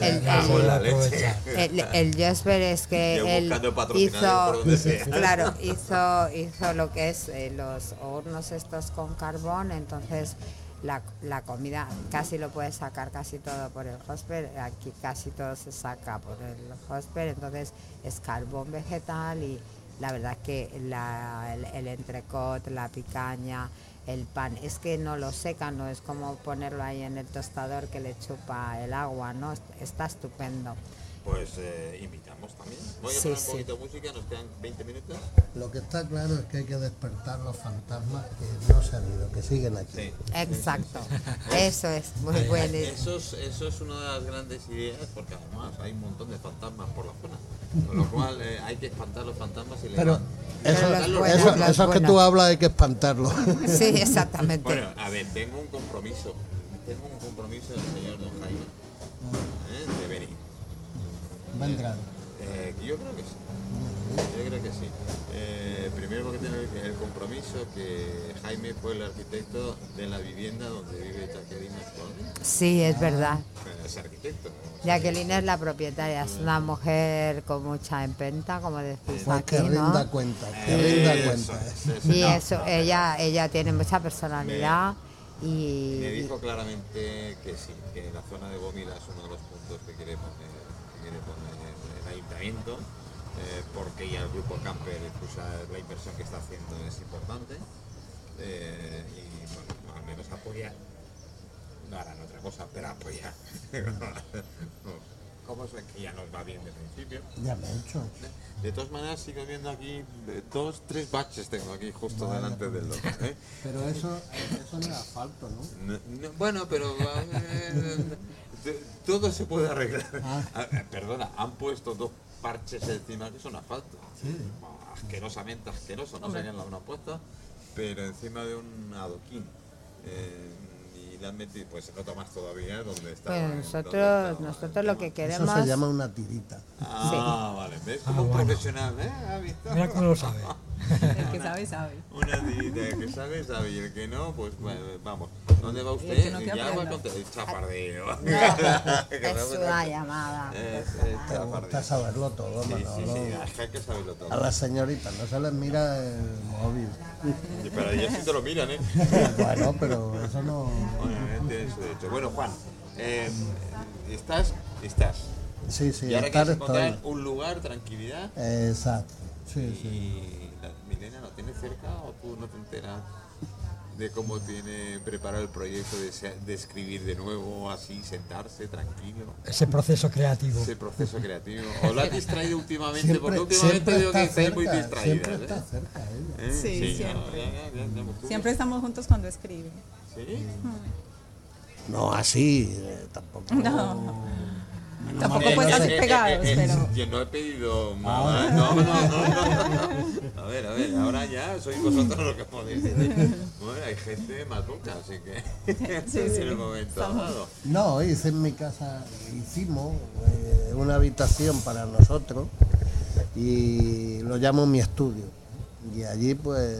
Speaker 2: el,
Speaker 1: bueno.
Speaker 2: Josper es que
Speaker 1: Yo
Speaker 2: él hizo, claro, hizo, hizo lo que es eh, los hornos estos con carbón, entonces la, la comida casi lo puedes sacar casi todo por el Hosper, aquí casi todo se saca por el Hosper, entonces es carbón vegetal y la verdad que la- el, entrecot, la picaña, el pan, es que no lo secan, no es como ponerlo ahí en el tostador que le chupa el agua, ¿no? Está estupendo.
Speaker 1: Pues eh, invitamos también. Voy a
Speaker 2: Sí,
Speaker 1: poner un
Speaker 2: sí.
Speaker 1: poquito de música, nos quedan 20 minutos.
Speaker 3: Lo que está claro es que hay que despertar los fantasmas que no se han ido, que siguen aquí.
Speaker 1: Sí.
Speaker 2: Exacto, eso es muy
Speaker 1: Eh,
Speaker 2: bueno.
Speaker 1: Eso es, eso es una de las grandes ideas, porque además hay un montón de fantasmas por la zona. Con lo cual eh, hay que espantar los fantasmas y
Speaker 3: Pero
Speaker 1: levantar-
Speaker 3: eso, eso, eso, es que tú hablas hay que espantarlo.
Speaker 2: Sí, exactamente.
Speaker 1: Bueno, a ver, tengo un compromiso. Tengo un compromiso del señor Don Jaime.
Speaker 3: Vendrán.
Speaker 1: Eh, yo creo que sí. Yo creo que sí. Eh, primero porque tengo el, compromiso que Jaime fue el arquitecto de la vivienda donde vive Jacqueline actualmente.
Speaker 2: Sí, es verdad.
Speaker 1: Eh, Es arquitecto. ¿no?
Speaker 2: Jacqueline es la propietaria, es una mujer con mucha empenta, como decís
Speaker 3: Pues
Speaker 2: aquí,
Speaker 3: que rinda
Speaker 2: ¿no?
Speaker 3: cuenta, que rinda
Speaker 1: Eso
Speaker 3: cuenta.
Speaker 1: es, eso
Speaker 2: Y
Speaker 1: no,
Speaker 2: eso,
Speaker 1: no,
Speaker 2: ella, ella tiene mucha personalidad
Speaker 1: Me
Speaker 2: y,
Speaker 1: dijo claramente que sí, que la zona de Gómila es uno de los puntos que quiere el ayuntamiento, eh, porque ya el grupo Camper, pues, la inversión que está haciendo es importante, eh, y bueno, al menos apoyar. No harán otra cosa, pero apoyar. Como es que ya nos va bien de principio.
Speaker 3: Ya me he hecho.
Speaker 1: De todas maneras, sigo viendo aquí eh, dos, tres baches tengo aquí justo delante del logo. ¿eh?
Speaker 3: Pero eso, eso no es asfalto, ¿no?
Speaker 1: No, no, bueno, pero eh, todo se puede arreglar.
Speaker 3: Ah.
Speaker 1: Eh, perdona, han puesto dos parches encima que son asfalto.
Speaker 3: Sí.
Speaker 1: Asquerosamente asqueroso, no quién lo habrá puesto, pero encima de un adoquín. Eh, metido, pues se nota más todavía donde está.
Speaker 2: pues
Speaker 1: donde
Speaker 2: nosotros,
Speaker 1: estaba
Speaker 2: nosotros lo que
Speaker 3: Eso
Speaker 2: queremos...
Speaker 3: se llama una tirita.
Speaker 1: Ah, vale, ¿ves? Como
Speaker 4: Ah,
Speaker 1: un
Speaker 4: bueno.
Speaker 1: profesional, ¿eh? ¿Has visto?
Speaker 4: Mira cómo lo sabe.
Speaker 5: El que sabe, sabe.
Speaker 1: Una tirita el que sabe, sabe, y el que no, pues bueno, vamos. ¿Dónde va usted?
Speaker 5: no,
Speaker 1: ya va a contar el chapardeo.
Speaker 2: No,
Speaker 1: Que
Speaker 2: es una llamada.
Speaker 1: Es, es
Speaker 3: Te gusta saberlo todo,
Speaker 1: Sí, sí,
Speaker 3: Manolo.
Speaker 1: sí, es que hay que saberlo todo.
Speaker 3: A las señoritas no se les mira el móvil.
Speaker 1: Sí, Pero ellos sí te lo miran, ¿eh?
Speaker 3: Bueno, pero eso no.
Speaker 1: Obviamente, hecho. Bueno, Juan, eh, ¿estás? Estás.
Speaker 3: Sí, sí,
Speaker 1: y ahora
Speaker 3: estar
Speaker 1: quieres encontrar
Speaker 3: estoy.
Speaker 1: un lugar, tranquilidad.
Speaker 3: Exacto. Sí, sí.
Speaker 1: Y la Milena lo tiene cerca o tú no te enteras. de cómo tiene preparado el proyecto de, de escribir de nuevo, así, sentarse tranquilo.
Speaker 4: Ese proceso creativo.
Speaker 1: Ese proceso creativo. ¿O lo has distraído últimamente?
Speaker 3: Siempre,
Speaker 1: Porque últimamente
Speaker 3: siempre
Speaker 1: veo que
Speaker 3: está
Speaker 1: estáis muy
Speaker 3: cerca,
Speaker 1: distraídas.
Speaker 3: siempre
Speaker 1: ¿eh?
Speaker 3: está cerca ella.
Speaker 1: ¿Eh?
Speaker 5: Sí,
Speaker 1: ya,
Speaker 5: siempre.
Speaker 1: ya, ya, ya,
Speaker 5: Siempre estamos juntos cuando escribe.
Speaker 1: ¿Sí?
Speaker 3: No así, eh, tampoco.
Speaker 5: No. Tampoco
Speaker 3: Eh,
Speaker 5: pues
Speaker 3: no
Speaker 5: así
Speaker 3: sé.
Speaker 5: pegados,
Speaker 1: eh, eh,
Speaker 5: pero...
Speaker 1: Yo no he pedido nada. No, no, no, no. A ver, a ver, ahora ya sois vosotros los que podéis decir. Bueno, hay gente más loca, así que.
Speaker 5: Sí,
Speaker 1: en
Speaker 5: sí,
Speaker 1: el momento dado.
Speaker 3: No, hice en mi casa, hicimos eh, una habitación para nosotros y lo llamo mi estudio. Y allí pues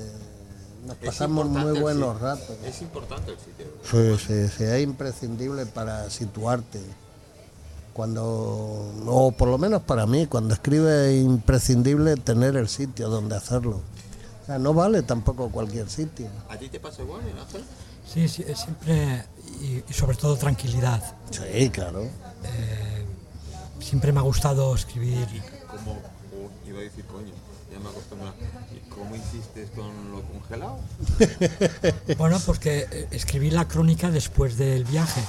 Speaker 3: nos
Speaker 1: Es
Speaker 3: pasamos muy buenos
Speaker 1: sitio.
Speaker 3: ratos.
Speaker 1: Es importante el sitio.
Speaker 3: Sí, sí, sí, es imprescindible para situarte. Cuando, o por lo menos para mí, cuando escribe es imprescindible tener el sitio donde hacerlo. O sea, no vale tampoco cualquier sitio.
Speaker 1: ¿A ti te pasa igual, Ángel?
Speaker 4: Sí, sí, es siempre, y, y sobre todo tranquilidad.
Speaker 3: Sí, claro.
Speaker 4: Eh, siempre me ha gustado escribir.
Speaker 1: ¿Cómo? oh, iba a decir, coño, ya me acostumbrado. ¿Y cómo hiciste con lo congelado?
Speaker 4: Bueno, porque eh, escribí la crónica después del viaje.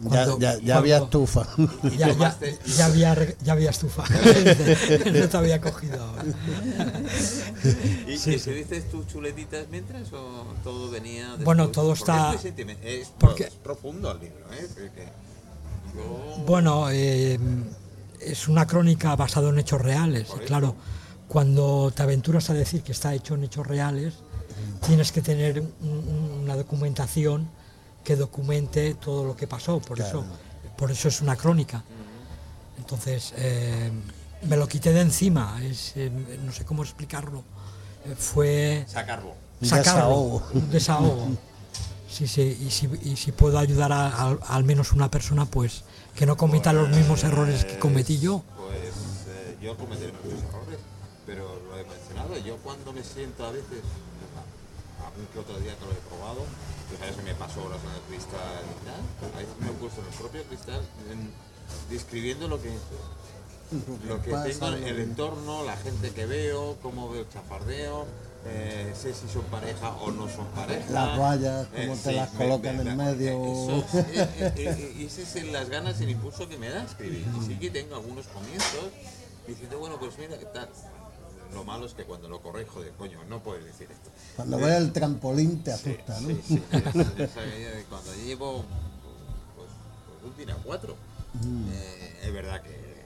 Speaker 3: Ya,
Speaker 4: Cuando-
Speaker 3: ya, ya había
Speaker 4: cuando-
Speaker 3: estufa.
Speaker 4: Ya, ya,
Speaker 1: tomaste-
Speaker 4: ya había, ya había estufa. no te había cogido ahora.
Speaker 1: ¿Y
Speaker 4: Sí,
Speaker 1: escribiste tus chuletitas mientras o todo venía después?
Speaker 4: Bueno, todo
Speaker 1: Porque
Speaker 4: está-
Speaker 1: Es, muy sentimen- es-
Speaker 4: porque-
Speaker 1: es profundo el libro, ¿eh? Yo-
Speaker 4: Bueno, eh, es una crónica basada en hechos reales.
Speaker 1: Eso.
Speaker 4: Cuando te aventuras a decir que está hecho en hechos reales, tienes que tener un- un- una documentación que documente todo lo que pasó. Por eso, por eso es una crónica. Entonces, eh, me lo quité de encima. Es, eh, no sé cómo explicarlo. Eh, fue
Speaker 1: Sacarlo.
Speaker 4: Sacarlo,
Speaker 3: desahogo.
Speaker 4: un desahogo. Sí, sí, y si, y si puedo ayudar a, a- al menos una persona, pues que no cometa los mismos errores que cometí yo.
Speaker 1: Pues eh, yo cometeré muchos errores, pero lo he mencionado. Yo cuando me siento a veces, algún que otro día que lo he probado, pues a veces me paso horas en el cristal y tal. A veces me he puesto en el propio cristal en- describiendo lo que lo que tengo el entorno, la gente que veo, cómo veo el chafardeo, eh, sé si son pareja o no son pareja.
Speaker 3: Las vallas, cómo te
Speaker 1: sí,
Speaker 3: las colocan
Speaker 1: me-
Speaker 3: en
Speaker 1: me-
Speaker 3: medio.
Speaker 1: eso es, eh, eh, eh, y esas son las ganas y el impulso que me da escribir. Y sí que tengo algunos comienzos diciendo, bueno, pues mira, ¿qué tal? Lo malo es que cuando lo corrijo de coño, no puedes decir esto.
Speaker 3: Cuando ves el trampolín te
Speaker 1: Sí,
Speaker 3: asusta, ¿no?
Speaker 1: sí, sí, es- esa idea de cuando llevo pues, pues un tira cuatro, eh, es verdad que eh,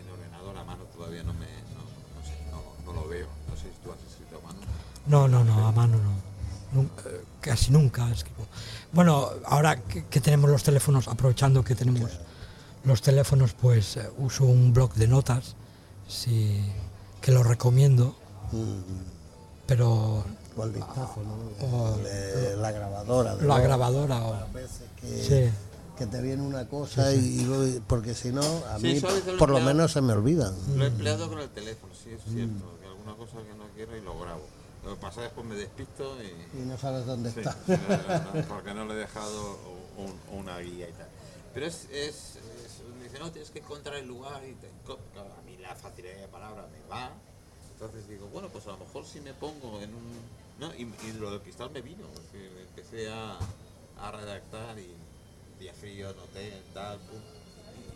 Speaker 1: en ordenador a mano todavía no me no, no sé, no, no lo veo. No sé si tú has escrito a mano.
Speaker 4: No, no, no, a mano no. Eh, casi nunca escribo. Bueno, ahora que, que tenemos los teléfonos, aprovechando que tenemos los teléfonos, pues eh, uso un blog de notas, sí, que lo recomiendo, pero
Speaker 3: O el vistazo, ¿no?
Speaker 4: O-
Speaker 3: Le- la grabadora. de
Speaker 4: la grabadora o...
Speaker 3: A veces que,
Speaker 4: Sí.
Speaker 3: que te viene una cosa y luego- porque si no, a
Speaker 1: Sí,
Speaker 3: mí
Speaker 1: lo
Speaker 3: por lo menos se me olvidan.
Speaker 1: Lo he empleado con el teléfono, sí, es cierto. Que alguna cosa que no quiero y lo grabo. Lo que pasa es que después me despisto y...
Speaker 3: Y no sabes dónde
Speaker 1: Sí,
Speaker 3: está.
Speaker 1: no, porque no le he dejado un- una guía y tal. Pero es, es, es- me dice, no, tienes que encontrar el lugar y te, claro, la facilidad de palabra me va. Entonces digo, bueno, pues a lo mejor si me pongo en un... No, y, y lo del cristal me vino, es empecé a, a redactar y día frío, noté, tal, pum,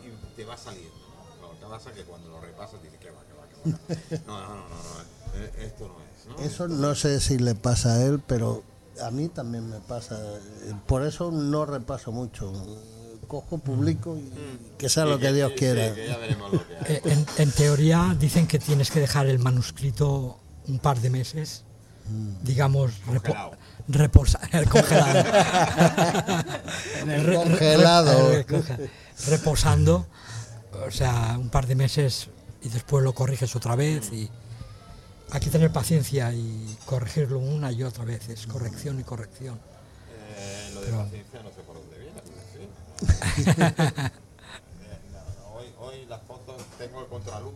Speaker 1: y, y te va saliendo. ¿no? Lo que pasa es que cuando lo repasas dices, que va, que va, que va. No, no, no, no, no, eh, esto no es, ¿no?
Speaker 3: Eso no sé si le pasa a él, pero a mí también me pasa. Por eso no repaso mucho. Cojo, publico y que sea lo que Dios
Speaker 1: sí,
Speaker 3: quiera.
Speaker 1: que ya veremos lo que hay.
Speaker 4: Eh, En, en teoría dicen que tienes que dejar el manuscrito un par de meses, digamos, repo-
Speaker 1: Congelado.
Speaker 4: reposa- congelado.
Speaker 3: el
Speaker 4: Re- re-
Speaker 3: congelado.
Speaker 4: re- conge- reposando, o sea, un par de meses y después lo corriges otra vez y hay que tener paciencia y corregirlo una y otra vez, es corrección y corrección.
Speaker 1: Eh, lo de
Speaker 4: Pero-
Speaker 1: paciencia no sé por dónde hoy, hoy las fotos tengo el contraluz.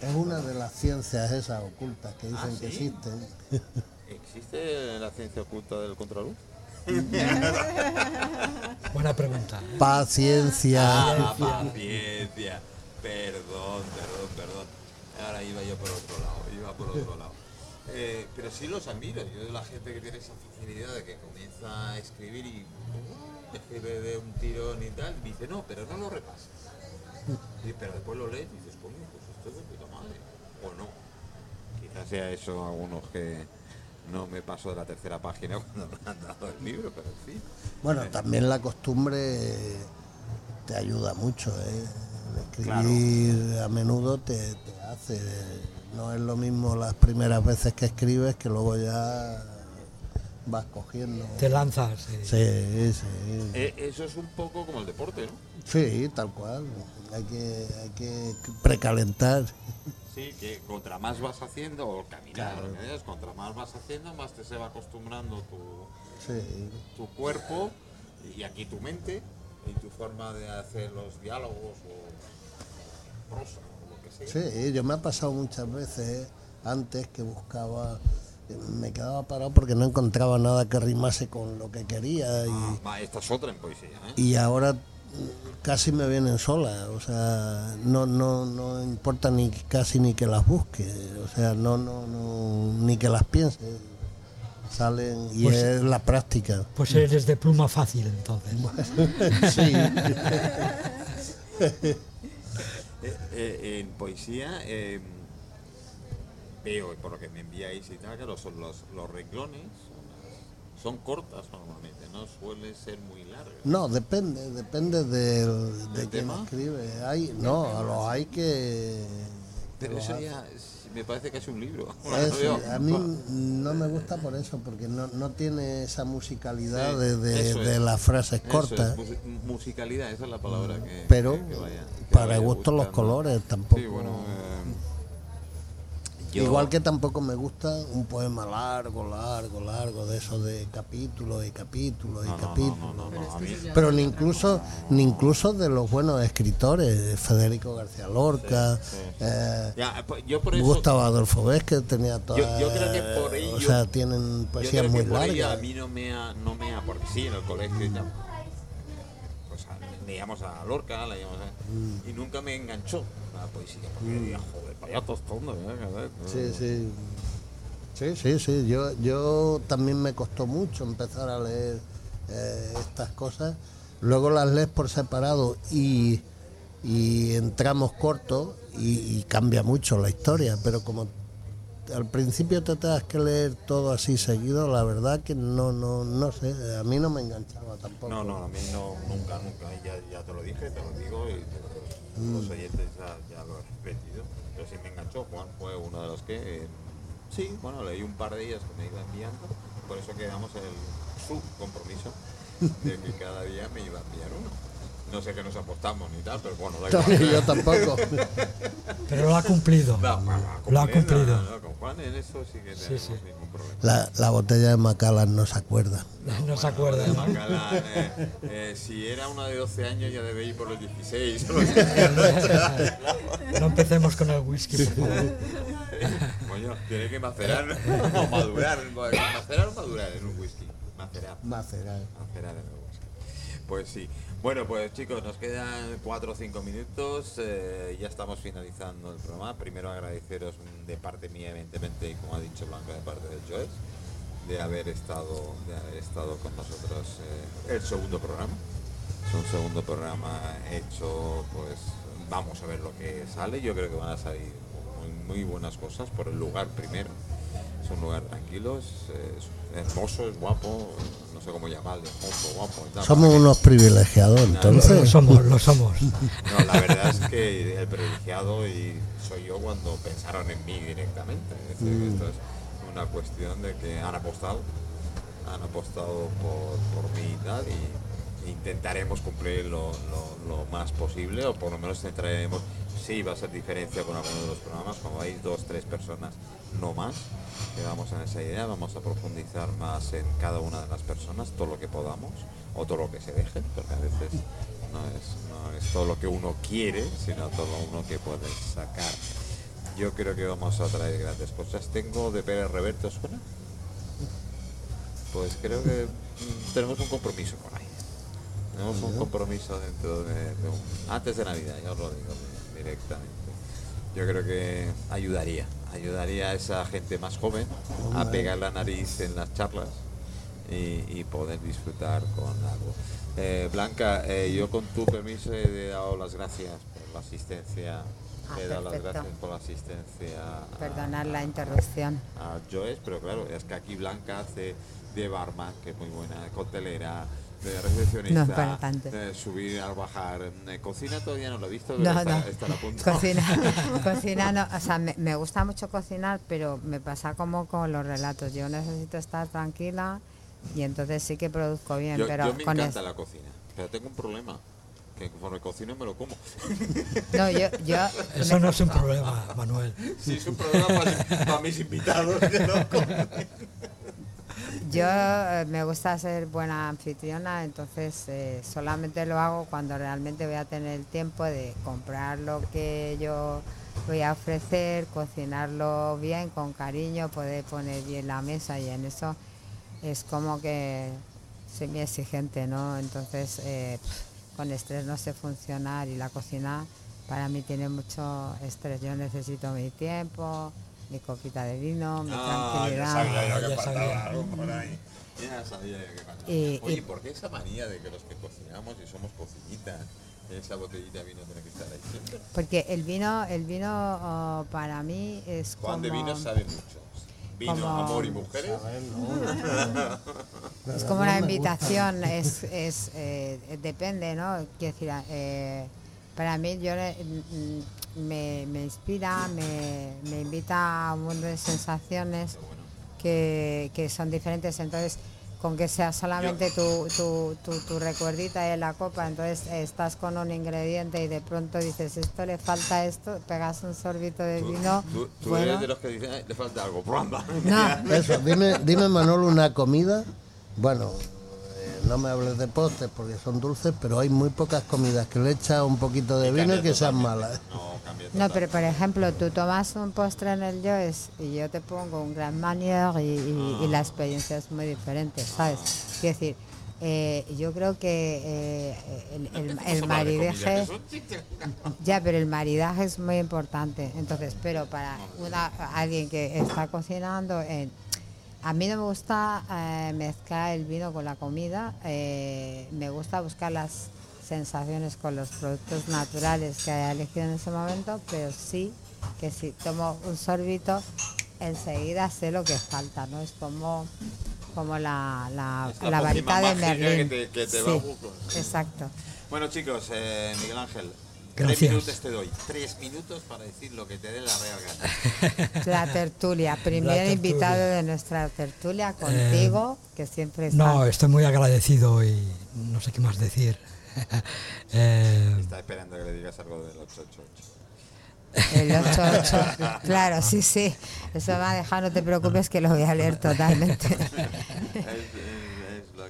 Speaker 3: Es una de las ciencias esas ocultas que dicen
Speaker 1: Ah,
Speaker 3: que existen.
Speaker 1: ¿Existe la ciencia oculta del contraluz?
Speaker 4: Buena pregunta.
Speaker 3: Paciencia.
Speaker 1: Ah, paciencia. Perdón, perdón, perdón. Ahora iba yo por otro lado, iba por otro lado. Eh, pero sí los admiro. Yo de la gente que tiene esa facilidad de que comienza a escribir y uh, escribe de un tirón y tal, dice, no, pero no lo repasas. Y, pero después lo lees y dices, coño, pues esto es de puta madre. O no. Quizás sea eso algunos que no me paso de la tercera página cuando me han dado el libro, pero en fin.
Speaker 3: Bueno, también la costumbre te ayuda mucho, ¿eh? El Escribir a menudo te, te hace. No es lo mismo las primeras veces que escribes que luego ya vas cogiendo.
Speaker 4: Te lanzas. eh.
Speaker 3: Sí, sí.
Speaker 1: Eh, eso es un poco como el deporte, ¿no?
Speaker 3: Sí, tal cual. Hay que, hay que precalentar.
Speaker 1: Sí, que contra más vas haciendo, o caminar, ¿eh? contra más vas haciendo, más te se va acostumbrando tu,
Speaker 3: Sí.
Speaker 1: tu cuerpo y aquí tu mente y tu forma de hacer los diálogos o prosa
Speaker 3: Sí, yo me ha pasado muchas veces antes que buscaba, me quedaba parado porque no encontraba nada que rimase con lo que quería y,
Speaker 1: Ah, esta es otra en poesía, ¿eh?
Speaker 3: y ahora casi me vienen solas, o sea, no, no, no importa ni casi ni que las busque, o sea, no, no, no ni que las piense, salen y
Speaker 4: Pues-
Speaker 3: es la práctica.
Speaker 4: Pues eres de pluma fácil entonces.
Speaker 3: Sí,
Speaker 1: Eh, eh, en poesía eh, veo, por lo que me enviáis y tal, que los, los, los renglones son, son cortas normalmente, no suelen ser muy largas.
Speaker 3: no, depende, depende del, de
Speaker 1: ¿Del
Speaker 3: quién
Speaker 1: tema?
Speaker 3: escribe. Hay, no, los hay que...
Speaker 1: Pero eso ya me parece que es un libro.
Speaker 3: Eso, a mí no me gusta por eso, porque no, no tiene esa musicalidad
Speaker 1: Sí,
Speaker 3: de, de-
Speaker 1: eso es.
Speaker 3: de las frases cortas,
Speaker 1: es, musicalidad, esa es la palabra que.
Speaker 3: pero
Speaker 1: que- que vaya- que
Speaker 3: para gusto los colores tampoco.
Speaker 1: Sí, bueno. eh, yo-
Speaker 3: Igual que tampoco me gusta un poema largo, largo, largo, de eso de capítulos y capítulos y
Speaker 1: No, no, no,
Speaker 3: capítulos.
Speaker 1: no, no, no, a mí-
Speaker 3: Pero ni incluso, ni incluso de los buenos escritores, Federico García Lorca, eh,
Speaker 1: Ya, pues, yo por eso.
Speaker 3: Gustavo Adolfo Vázquez tenía todas,
Speaker 1: yo creo que por ello-
Speaker 3: o sea, tienen
Speaker 1: yo
Speaker 3: poesías
Speaker 1: creo
Speaker 3: muy
Speaker 1: que por ello
Speaker 3: largas.
Speaker 1: A mí no me ha, no me ha, porque sí, en el colegio y tal. Pues a- leíamos a Lorca, leíamos a- y nunca me enganchó la poesía. Porque decía, joder, vaya tostón, de verdad, que-
Speaker 3: Sí, sí. Sí, sí, sí. Yo, yo también me costó mucho empezar a leer eh, estas cosas. Luego las lees por separado y, y entramos cortos y, y cambia mucho la historia. Pero como al principio te tengas que leer todo así seguido, la verdad que no, no, no sé. A mí no me enganchaba tampoco.
Speaker 1: No, no, a mí no, nunca, nunca. Ya, ya te lo dije, te lo digo y te-
Speaker 3: Mm.
Speaker 1: los oyentes ya, ya lo he repetido. Pero sí me enganchó, Juan fue uno de los que. eh, sí, bueno, leí un par de ellas que me iba enviando. Por eso quedamos el, su compromiso de que cada día me iba a enviar uno. No sé qué nos apostamos ni tal, pero bueno, da igual.
Speaker 3: yo tampoco.
Speaker 4: Pero lo ha cumplido.
Speaker 1: No, bueno,
Speaker 4: Lo ha cumplido.
Speaker 1: no, no, con Juan en eso sí que
Speaker 4: Sí,
Speaker 1: tenemos
Speaker 4: sí.
Speaker 1: ningún problema.
Speaker 3: La, la botella de Macallan no se acuerda.
Speaker 4: No se acuerda. ¿no?
Speaker 1: Macallan, eh, eh, si era una de 12 años ya debe ir por los 16.
Speaker 4: No empecemos con el whisky, por favor.
Speaker 1: Coño, tiene que macerar o madurar. Macerar o madurar en un whisky. Macerar.
Speaker 3: Macerar.
Speaker 1: Macerar en el whisky. Pues sí. Bueno, pues chicos, nos quedan 4 o 5 minutos. eh, ya estamos finalizando el programa. Primero agradeceros de parte mía, evidentemente, y como ha dicho Blanca, de parte del Joes, de haber estado, de haber estado con nosotros eh, el segundo programa. Es un segundo programa hecho, pues vamos a ver lo que sale. Yo creo que van a salir muy, buenas cosas por el lugar primero. Es un lugar tranquilo, hermoso, es guapo, no sé cómo llamarle, hermoso, guapo. y tal.
Speaker 3: Somos unos privilegiados,
Speaker 4: Lo
Speaker 3: entonces.
Speaker 4: somos, lo somos.
Speaker 1: No, la verdad es que el privilegiado y soy yo cuando pensaron en mí directamente. Es decir, que esto es una cuestión de que han apostado, han apostado por, por mí y tal, y intentaremos cumplir lo, lo- lo más posible, o por lo menos intentaremos, sí va a ser diferencia con algunos de los programas, como veis, dos, tres personas, no más, quedamos en esa idea, vamos a profundizar más en cada una de las personas, todo lo que podamos, o todo lo que se deje, porque a veces no es, no es todo lo que uno quiere, sino todo uno que puede sacar. Yo creo que vamos a traer grandes cosas. Tengo de Pérez Reverte, ¿os suena? Pues creo que mm, tenemos un compromiso con ahí. Tenemos un compromiso dentro de, de un- antes de Navidad, ya os lo digo di- directamente. Yo creo que ayudaría, ayudaría a esa gente más joven a pegar la nariz en las charlas y, y poder disfrutar con algo. Eh, Blanca, eh, yo con tu permiso he dado las gracias por la asistencia.
Speaker 2: Ah,
Speaker 1: he dado las gracias por la asistencia. a-
Speaker 2: Perdonar la interrupción.
Speaker 1: a Joes, pero claro, es que aquí Blanca hace de barman, que es muy buena, de coctelera, de recepcionista,
Speaker 2: No es para tanto.
Speaker 1: de subir al bajar. Eh, Cocina todavía no lo he visto,
Speaker 2: No,
Speaker 1: está,
Speaker 2: no.
Speaker 1: está a punto.
Speaker 2: Cocina, cocina no, o sea, me, me gusta mucho cocinar, pero me pasa como con los relatos. Yo necesito estar tranquila y entonces sí que produzco bien,
Speaker 1: yo,
Speaker 2: pero
Speaker 1: yo me
Speaker 2: con
Speaker 1: encanta
Speaker 2: es-
Speaker 1: la cocina, pero tengo un problema, que conforme cocino me lo como.
Speaker 2: No, yo, yo
Speaker 4: Eso no es un problema, Manuel.
Speaker 1: Sí, es un problema para, para mis invitados. que no comen.
Speaker 2: Yo eh, me gusta ser buena anfitriona, entonces eh, solamente lo hago cuando realmente voy a tener el tiempo de comprar lo que yo voy a ofrecer, cocinarlo bien, con cariño, poder poner bien la mesa y en eso es como que soy muy exigente, ¿no? Entonces eh, con estrés no sé funcionar y la cocina para mí tiene mucho estrés. Yo necesito mi tiempo, mi copita de vino, mi
Speaker 1: Ah, ya
Speaker 2: tranquilidad.
Speaker 1: sabía yo que
Speaker 4: Ya
Speaker 1: faltaba
Speaker 4: sabía.
Speaker 1: algo por ahí. Ya sabía yo que faltaba.
Speaker 2: Y-
Speaker 1: Oye,
Speaker 2: y-
Speaker 1: ¿por qué esa manía de que los que cocinamos y somos cocinitas, esa botellita de vino tiene que estar ahí siempre?
Speaker 2: Porque el vino, el vino oh, para mí es
Speaker 1: Juan de
Speaker 2: como,
Speaker 1: vino sabe mucho. Vino,
Speaker 2: como-
Speaker 1: amor y mujeres.
Speaker 2: es como una invitación, es, es eh, depende, ¿no? Quiero decir, eh, para mí yo mm, me, me inspira, me, me invita a un mundo de sensaciones que, que son diferentes, entonces con que sea solamente tu, tu, tu, tu recuerdita de la copa, entonces estás con un ingrediente y de pronto dices, esto le falta esto, pegas un sorbito de
Speaker 1: Tú,
Speaker 2: vino,
Speaker 1: tú- tú
Speaker 2: bueno,
Speaker 1: eres de los que dicen, "Ay, le falta algo. Bramba.
Speaker 2: no,
Speaker 3: Eso, dime, dime Manolo una comida. Bueno, no me hables de postres porque son dulces, pero hay muy pocas comidas que le echas un poquito de
Speaker 1: Y
Speaker 3: vino y que sean malas.
Speaker 1: No,
Speaker 2: pero por ejemplo, tú tomas un postre en el Joes y yo te pongo un Grand Marnier y, y- y la experiencia es muy diferente, ¿sabes? Quiero decir, eh, yo creo que eh, el, el- maridaje, ya, pero el maridaje es muy importante. Entonces, pero para una, alguien que está cocinando, eh, a mí no me gusta eh, mezclar el vino con la comida, eh, me gusta buscar las sensaciones con los productos naturales que haya elegido en ese momento, pero sí que si tomo un sorbito, enseguida sé lo que falta, ¿no? Es como, como la, la,
Speaker 1: la
Speaker 2: la varita de Merlín.
Speaker 1: que te- que te va a
Speaker 2: exacto.
Speaker 1: Bueno, chicos, eh, Miguel Ángel. Tres minutos te doy. Tres minutos para decir lo que te dé la real gana.
Speaker 2: La tertulia, primer
Speaker 4: tertulia.
Speaker 2: invitado de nuestra tertulia contigo, que siempre está.
Speaker 4: No, estoy muy agradecido y no sé qué más decir. Eh,
Speaker 1: Está esperando que le digas algo del 888.
Speaker 2: El 88. claro, sí, sí. Eso me ha dejado, no te preocupes que lo voy a leer totalmente.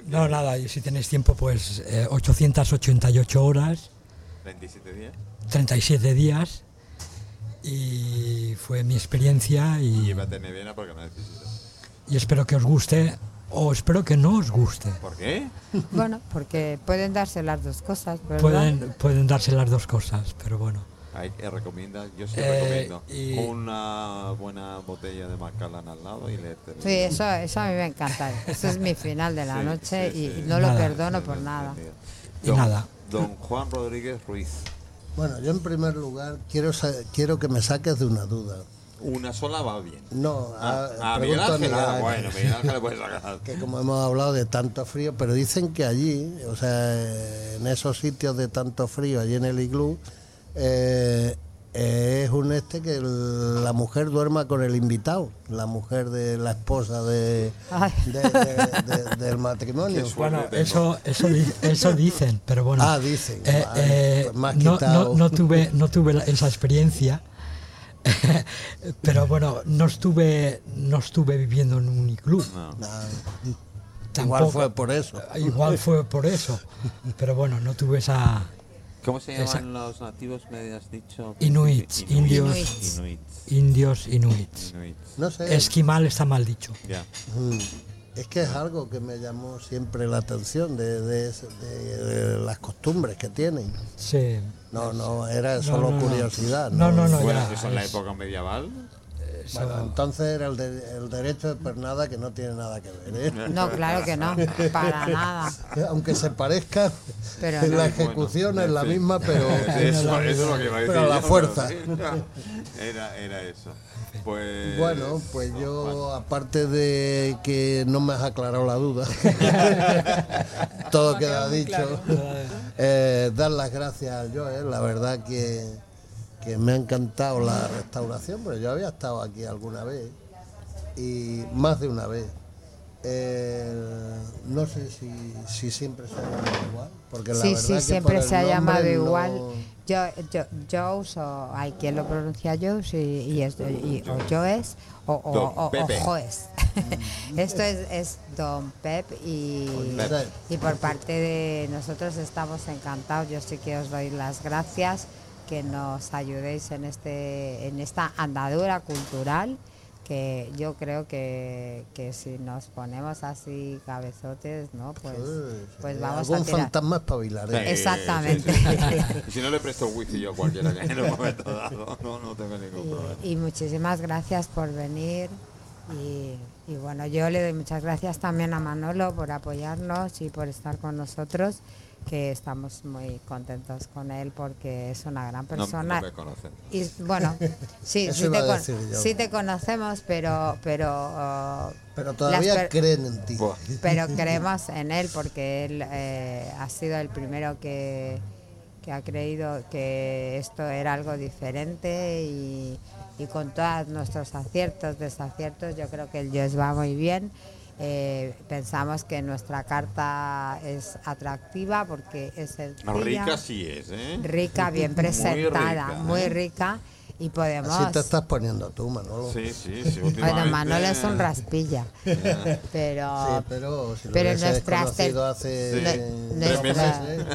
Speaker 4: No, nada, y si tenéis tiempo, pues eh, 888 horas,
Speaker 1: 27 días.
Speaker 4: 37 días, y fue mi experiencia
Speaker 1: Y
Speaker 4: y,
Speaker 1: neviena porque no necesito.
Speaker 4: y espero que os guste o espero que no os guste.
Speaker 1: ¿Por qué?
Speaker 2: Bueno, porque pueden darse las dos cosas, ¿verdad?
Speaker 4: Pueden, pueden darse las dos cosas, pero bueno.
Speaker 1: Hay que recomendar, yo sí
Speaker 4: Eh,
Speaker 1: recomiendo
Speaker 4: y-
Speaker 1: una buena botella de Macallan al lado y el
Speaker 2: Sí, eso, eso a mí me encanta. Eso es mi final de la
Speaker 1: Sí,
Speaker 2: noche
Speaker 1: sí,
Speaker 2: y
Speaker 1: sí.
Speaker 2: no lo
Speaker 4: Nada.
Speaker 2: perdono por nada.
Speaker 4: Y nada.
Speaker 1: Don Juan Rodríguez Ruiz.
Speaker 3: Bueno, yo en primer lugar quiero quiero que me saques de una duda.
Speaker 1: Una sola va bien.
Speaker 3: No,
Speaker 1: Ah,
Speaker 3: a-
Speaker 1: ah, Miguel
Speaker 3: pregunto a
Speaker 1: Ángel,
Speaker 3: Miguel
Speaker 1: ah,
Speaker 3: Ángel.
Speaker 1: bueno, Miguel Ángel le puedes sacar.
Speaker 3: que como hemos hablado de tanto frío, pero dicen que allí, o sea, en esos sitios de tanto frío, allí en el iglú, eh, es un este que el- la mujer duerma con el invitado, la mujer de la esposa de,
Speaker 2: Ay.
Speaker 3: de- de- de- del matrimonio.
Speaker 4: Bueno, eso, eso, eso dicen, pero bueno.
Speaker 3: Ah, dicen.
Speaker 4: Eh,
Speaker 3: Vale,
Speaker 4: eh,
Speaker 3: pues
Speaker 4: no,
Speaker 3: quitado.
Speaker 4: no- no tuve, no tuve la- esa experiencia, pero bueno, no estuve, no estuve viviendo en un.
Speaker 1: No.
Speaker 3: Nah,
Speaker 4: Tampoco-
Speaker 3: igual fue por eso.
Speaker 4: Igual fue por eso, pero bueno, no tuve esa...
Speaker 1: ¿Cómo se llaman
Speaker 4: Esa-
Speaker 1: los nativos? Me has dicho.
Speaker 4: Inuits, indios.
Speaker 1: Inuits.
Speaker 4: Indios inuits.
Speaker 1: Inuits.
Speaker 3: No sé.
Speaker 4: Esquimal está mal dicho.
Speaker 1: Ya.
Speaker 3: Mm. Es que es algo que me llamó siempre la atención de, de ese- de- de las costumbres que tienen.
Speaker 4: Sí.
Speaker 3: No, no, era solo
Speaker 4: no, no.
Speaker 3: curiosidad.
Speaker 4: No, no, no,
Speaker 1: bueno,
Speaker 4: ya,
Speaker 1: eso en la época medieval.
Speaker 4: Eso-
Speaker 3: Bueno, entonces era el, de- el derecho de pernada que no tiene nada que ver, ¿eh?
Speaker 2: No, claro que no, para nada.
Speaker 3: Aunque se parezca,
Speaker 2: Pero
Speaker 3: la ejecución
Speaker 1: Bueno,
Speaker 3: es la misma, pero
Speaker 1: Eso, eso es lo que iba a decir.
Speaker 3: Pero a la fuerza.
Speaker 1: Era, era eso. Pues.
Speaker 3: bueno, pues
Speaker 1: no,
Speaker 3: yo, aparte de que no me has aclarado la duda, todo queda dicho, eh, dar las gracias al Joel, la verdad que, que me ha encantado la restauración, pero yo había estado aquí alguna vez, y más de una vez. Eh, no sé si, si siempre se ha llamado igual, porque la
Speaker 2: Sí,
Speaker 3: verdad
Speaker 2: sí,
Speaker 3: que
Speaker 2: siempre se ha llamado igual.
Speaker 3: no-
Speaker 2: Yo, yo, Joes, o hay quien lo pronuncia Joes, y, y es, y- o Joes, o, o, o- o
Speaker 1: Pepe.
Speaker 2: Joes. Esto es, es Don Pep y,
Speaker 3: Pep.
Speaker 2: y por parte de nosotros estamos encantados. Yo sí que os doy las gracias que nos ayudéis en, este, en esta andadura cultural que yo creo que, que si nos ponemos así cabezotes, ¿no? Pues, pues vamos a
Speaker 3: Algún
Speaker 2: tirar.
Speaker 3: fantasma espabilaré.
Speaker 1: Sí,
Speaker 2: Exactamente.
Speaker 1: sí, sí. Y si no le presto wifi yo a cualquiera que en un momento dado, no, no tengo ningún problema.
Speaker 2: Y, y muchísimas gracias por venir. Y, y bueno, yo le doy muchas gracias también a Manolo por apoyarnos y por estar con nosotros, que estamos muy contentos con él porque es una gran persona.
Speaker 1: no me conocen.
Speaker 2: Y bueno, sí, sí te, con- sí conocemos, pero pero uh,
Speaker 3: Pero todavía
Speaker 2: per-
Speaker 3: creen en ti.
Speaker 1: Buah.
Speaker 2: pero creemos en él porque él eh, ha sido el primero que, que ha creído que esto era algo diferente y, y con todos nuestros aciertos, desaciertos, yo creo que el Dios va muy bien. Eh, pensamos que nuestra carta es atractiva porque es sencilla,
Speaker 1: Rica sí es, ¿eh?
Speaker 2: rica, bien
Speaker 1: Muy
Speaker 2: rica,
Speaker 1: rica,
Speaker 2: muy
Speaker 1: ¿eh?
Speaker 2: rica y podemos...
Speaker 3: Así te estás poniendo tú, Manolo.
Speaker 1: Sí, sí, sí.
Speaker 2: Bueno, Manolo es un raspilla, pero...
Speaker 3: Sí, pero si lo
Speaker 2: pero nuestras ter-
Speaker 3: hace
Speaker 2: nuestra-
Speaker 3: ¿eh?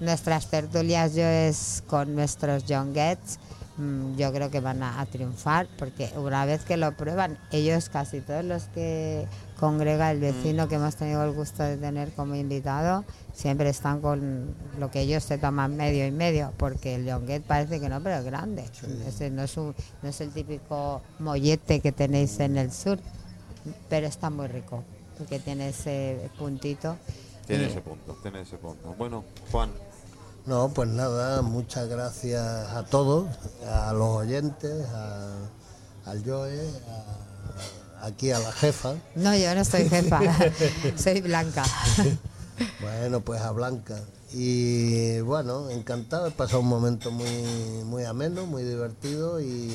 Speaker 2: nuestras tertulias yo es con nuestros Young Gets mm, yo creo que van a, a triunfar porque una vez que lo prueban ellos casi todos los que congrega el vecino que hemos tenido el gusto de tener como invitado siempre están con lo que ellos se toman medio y medio porque el Young Get parece que no pero es grande. Ese no es un- no es el típico mollete que tenéis en el sur pero está muy rico porque tiene ese puntito.
Speaker 1: Tiene
Speaker 2: Y-
Speaker 1: ese punto, tiene ese punto. Bueno, Juan,
Speaker 3: No, pues nada, muchas gracias a todos, a los oyentes, a- al Joe, a- aquí a la jefa.
Speaker 2: No, yo no soy jefa, soy Blanca.
Speaker 3: Bueno, pues a Blanca. Y bueno, encantado, he pasado un momento muy, muy ameno, muy divertido y,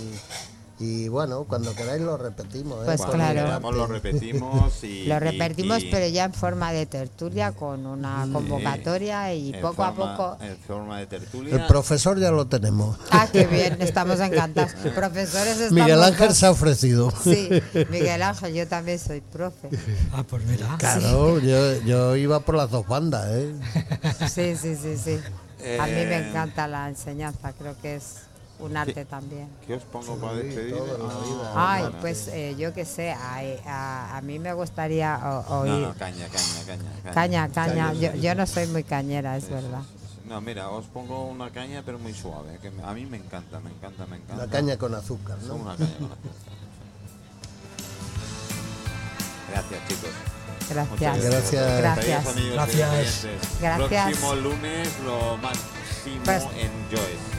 Speaker 3: y bueno, cuando queráis lo repetimos. ¿eh?
Speaker 2: Pues
Speaker 3: Por
Speaker 2: claro.
Speaker 3: parte.
Speaker 1: lo repetimos y.
Speaker 2: Lo repetimos,
Speaker 1: y-
Speaker 2: pero ya en forma de tertulia, con una convocatoria y poco a poco.
Speaker 1: En forma de tertulia.
Speaker 3: El profesor ya lo tenemos.
Speaker 2: Ah, qué bien, estamos encantados. Profesores estamos
Speaker 3: Miguel Ángel se ha ofrecido.
Speaker 2: Sí, Miguel Ángel, yo también soy profe.
Speaker 4: Ah, pues mira.
Speaker 3: Claro, yo, yo iba por las dos bandas, ¿eh?
Speaker 2: Sí, sí, sí, sí. A mí me
Speaker 1: Eh,
Speaker 2: encanta la enseñanza, creo que es un arte también.
Speaker 1: ¿Qué os pongo para despedir?
Speaker 3: vida.
Speaker 2: Ay,
Speaker 1: bueno.
Speaker 2: pues eh, yo qué sé, a, a- a mí me gustaría o- oír.
Speaker 1: No, no, caña, caña, caña.
Speaker 2: Caña, caña.
Speaker 1: sí,
Speaker 2: Yo, no soy muy cañera, es
Speaker 1: Sí,
Speaker 2: verdad.
Speaker 1: sí, sí. No, mira, os pongo una caña, pero muy suave. Que a mí me encanta, me encanta, me encanta.
Speaker 3: Una caña con azúcar, ¿no?
Speaker 1: Una caña con azúcar. Gracias, chicos.
Speaker 2: Gracias.
Speaker 3: Gracias.
Speaker 2: Gracias.
Speaker 4: Gracias.
Speaker 2: Gracias.
Speaker 1: Próximo lunes, lo máximo
Speaker 2: Pues-
Speaker 1: en Joyce.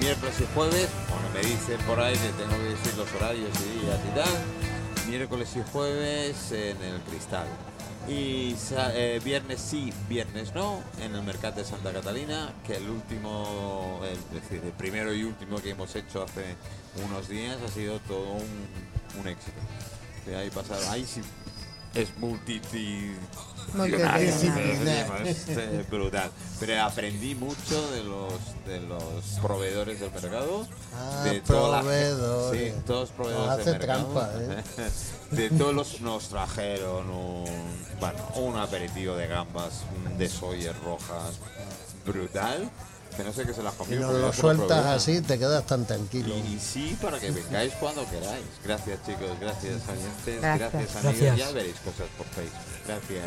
Speaker 1: Miércoles y jueves, bueno, me dicen por ahí que tengo que decir los horarios y días y tal. Miércoles y jueves en el Cristal. Y eh, viernes sí, viernes no, en el Mercat de Santa Catalina, que el último, es decir, el primero y último que hemos hecho hace unos días ha sido todo un, un éxito. Que ahí pasaron, ahí sí es multi
Speaker 2: Multidisciplinar.
Speaker 1: es brutal. Pero aprendí mucho de los de los proveedores del mercado.
Speaker 3: Ah,
Speaker 1: de toda la-
Speaker 3: proveedores.
Speaker 1: sí, todos proveedores
Speaker 3: Nos
Speaker 1: del
Speaker 3: hace
Speaker 1: mercado.
Speaker 3: trampa, ¿eh?
Speaker 1: De todos los nos trajeron un, bueno, un aperitivo de gambas de soya rojas brutal. Que no sé qué se las
Speaker 3: Y
Speaker 1: comió.
Speaker 3: nos
Speaker 1: porque
Speaker 3: lo sueltas así, te quedas tan tranquilo.
Speaker 1: Y, y sí, para que vengáis cuando queráis. Gracias, chicos. Gracias, oyentes.
Speaker 2: Gracias.
Speaker 1: Gracias, amigos.
Speaker 4: Gracias.
Speaker 1: Ya veréis cosas por Facebook. Gracias.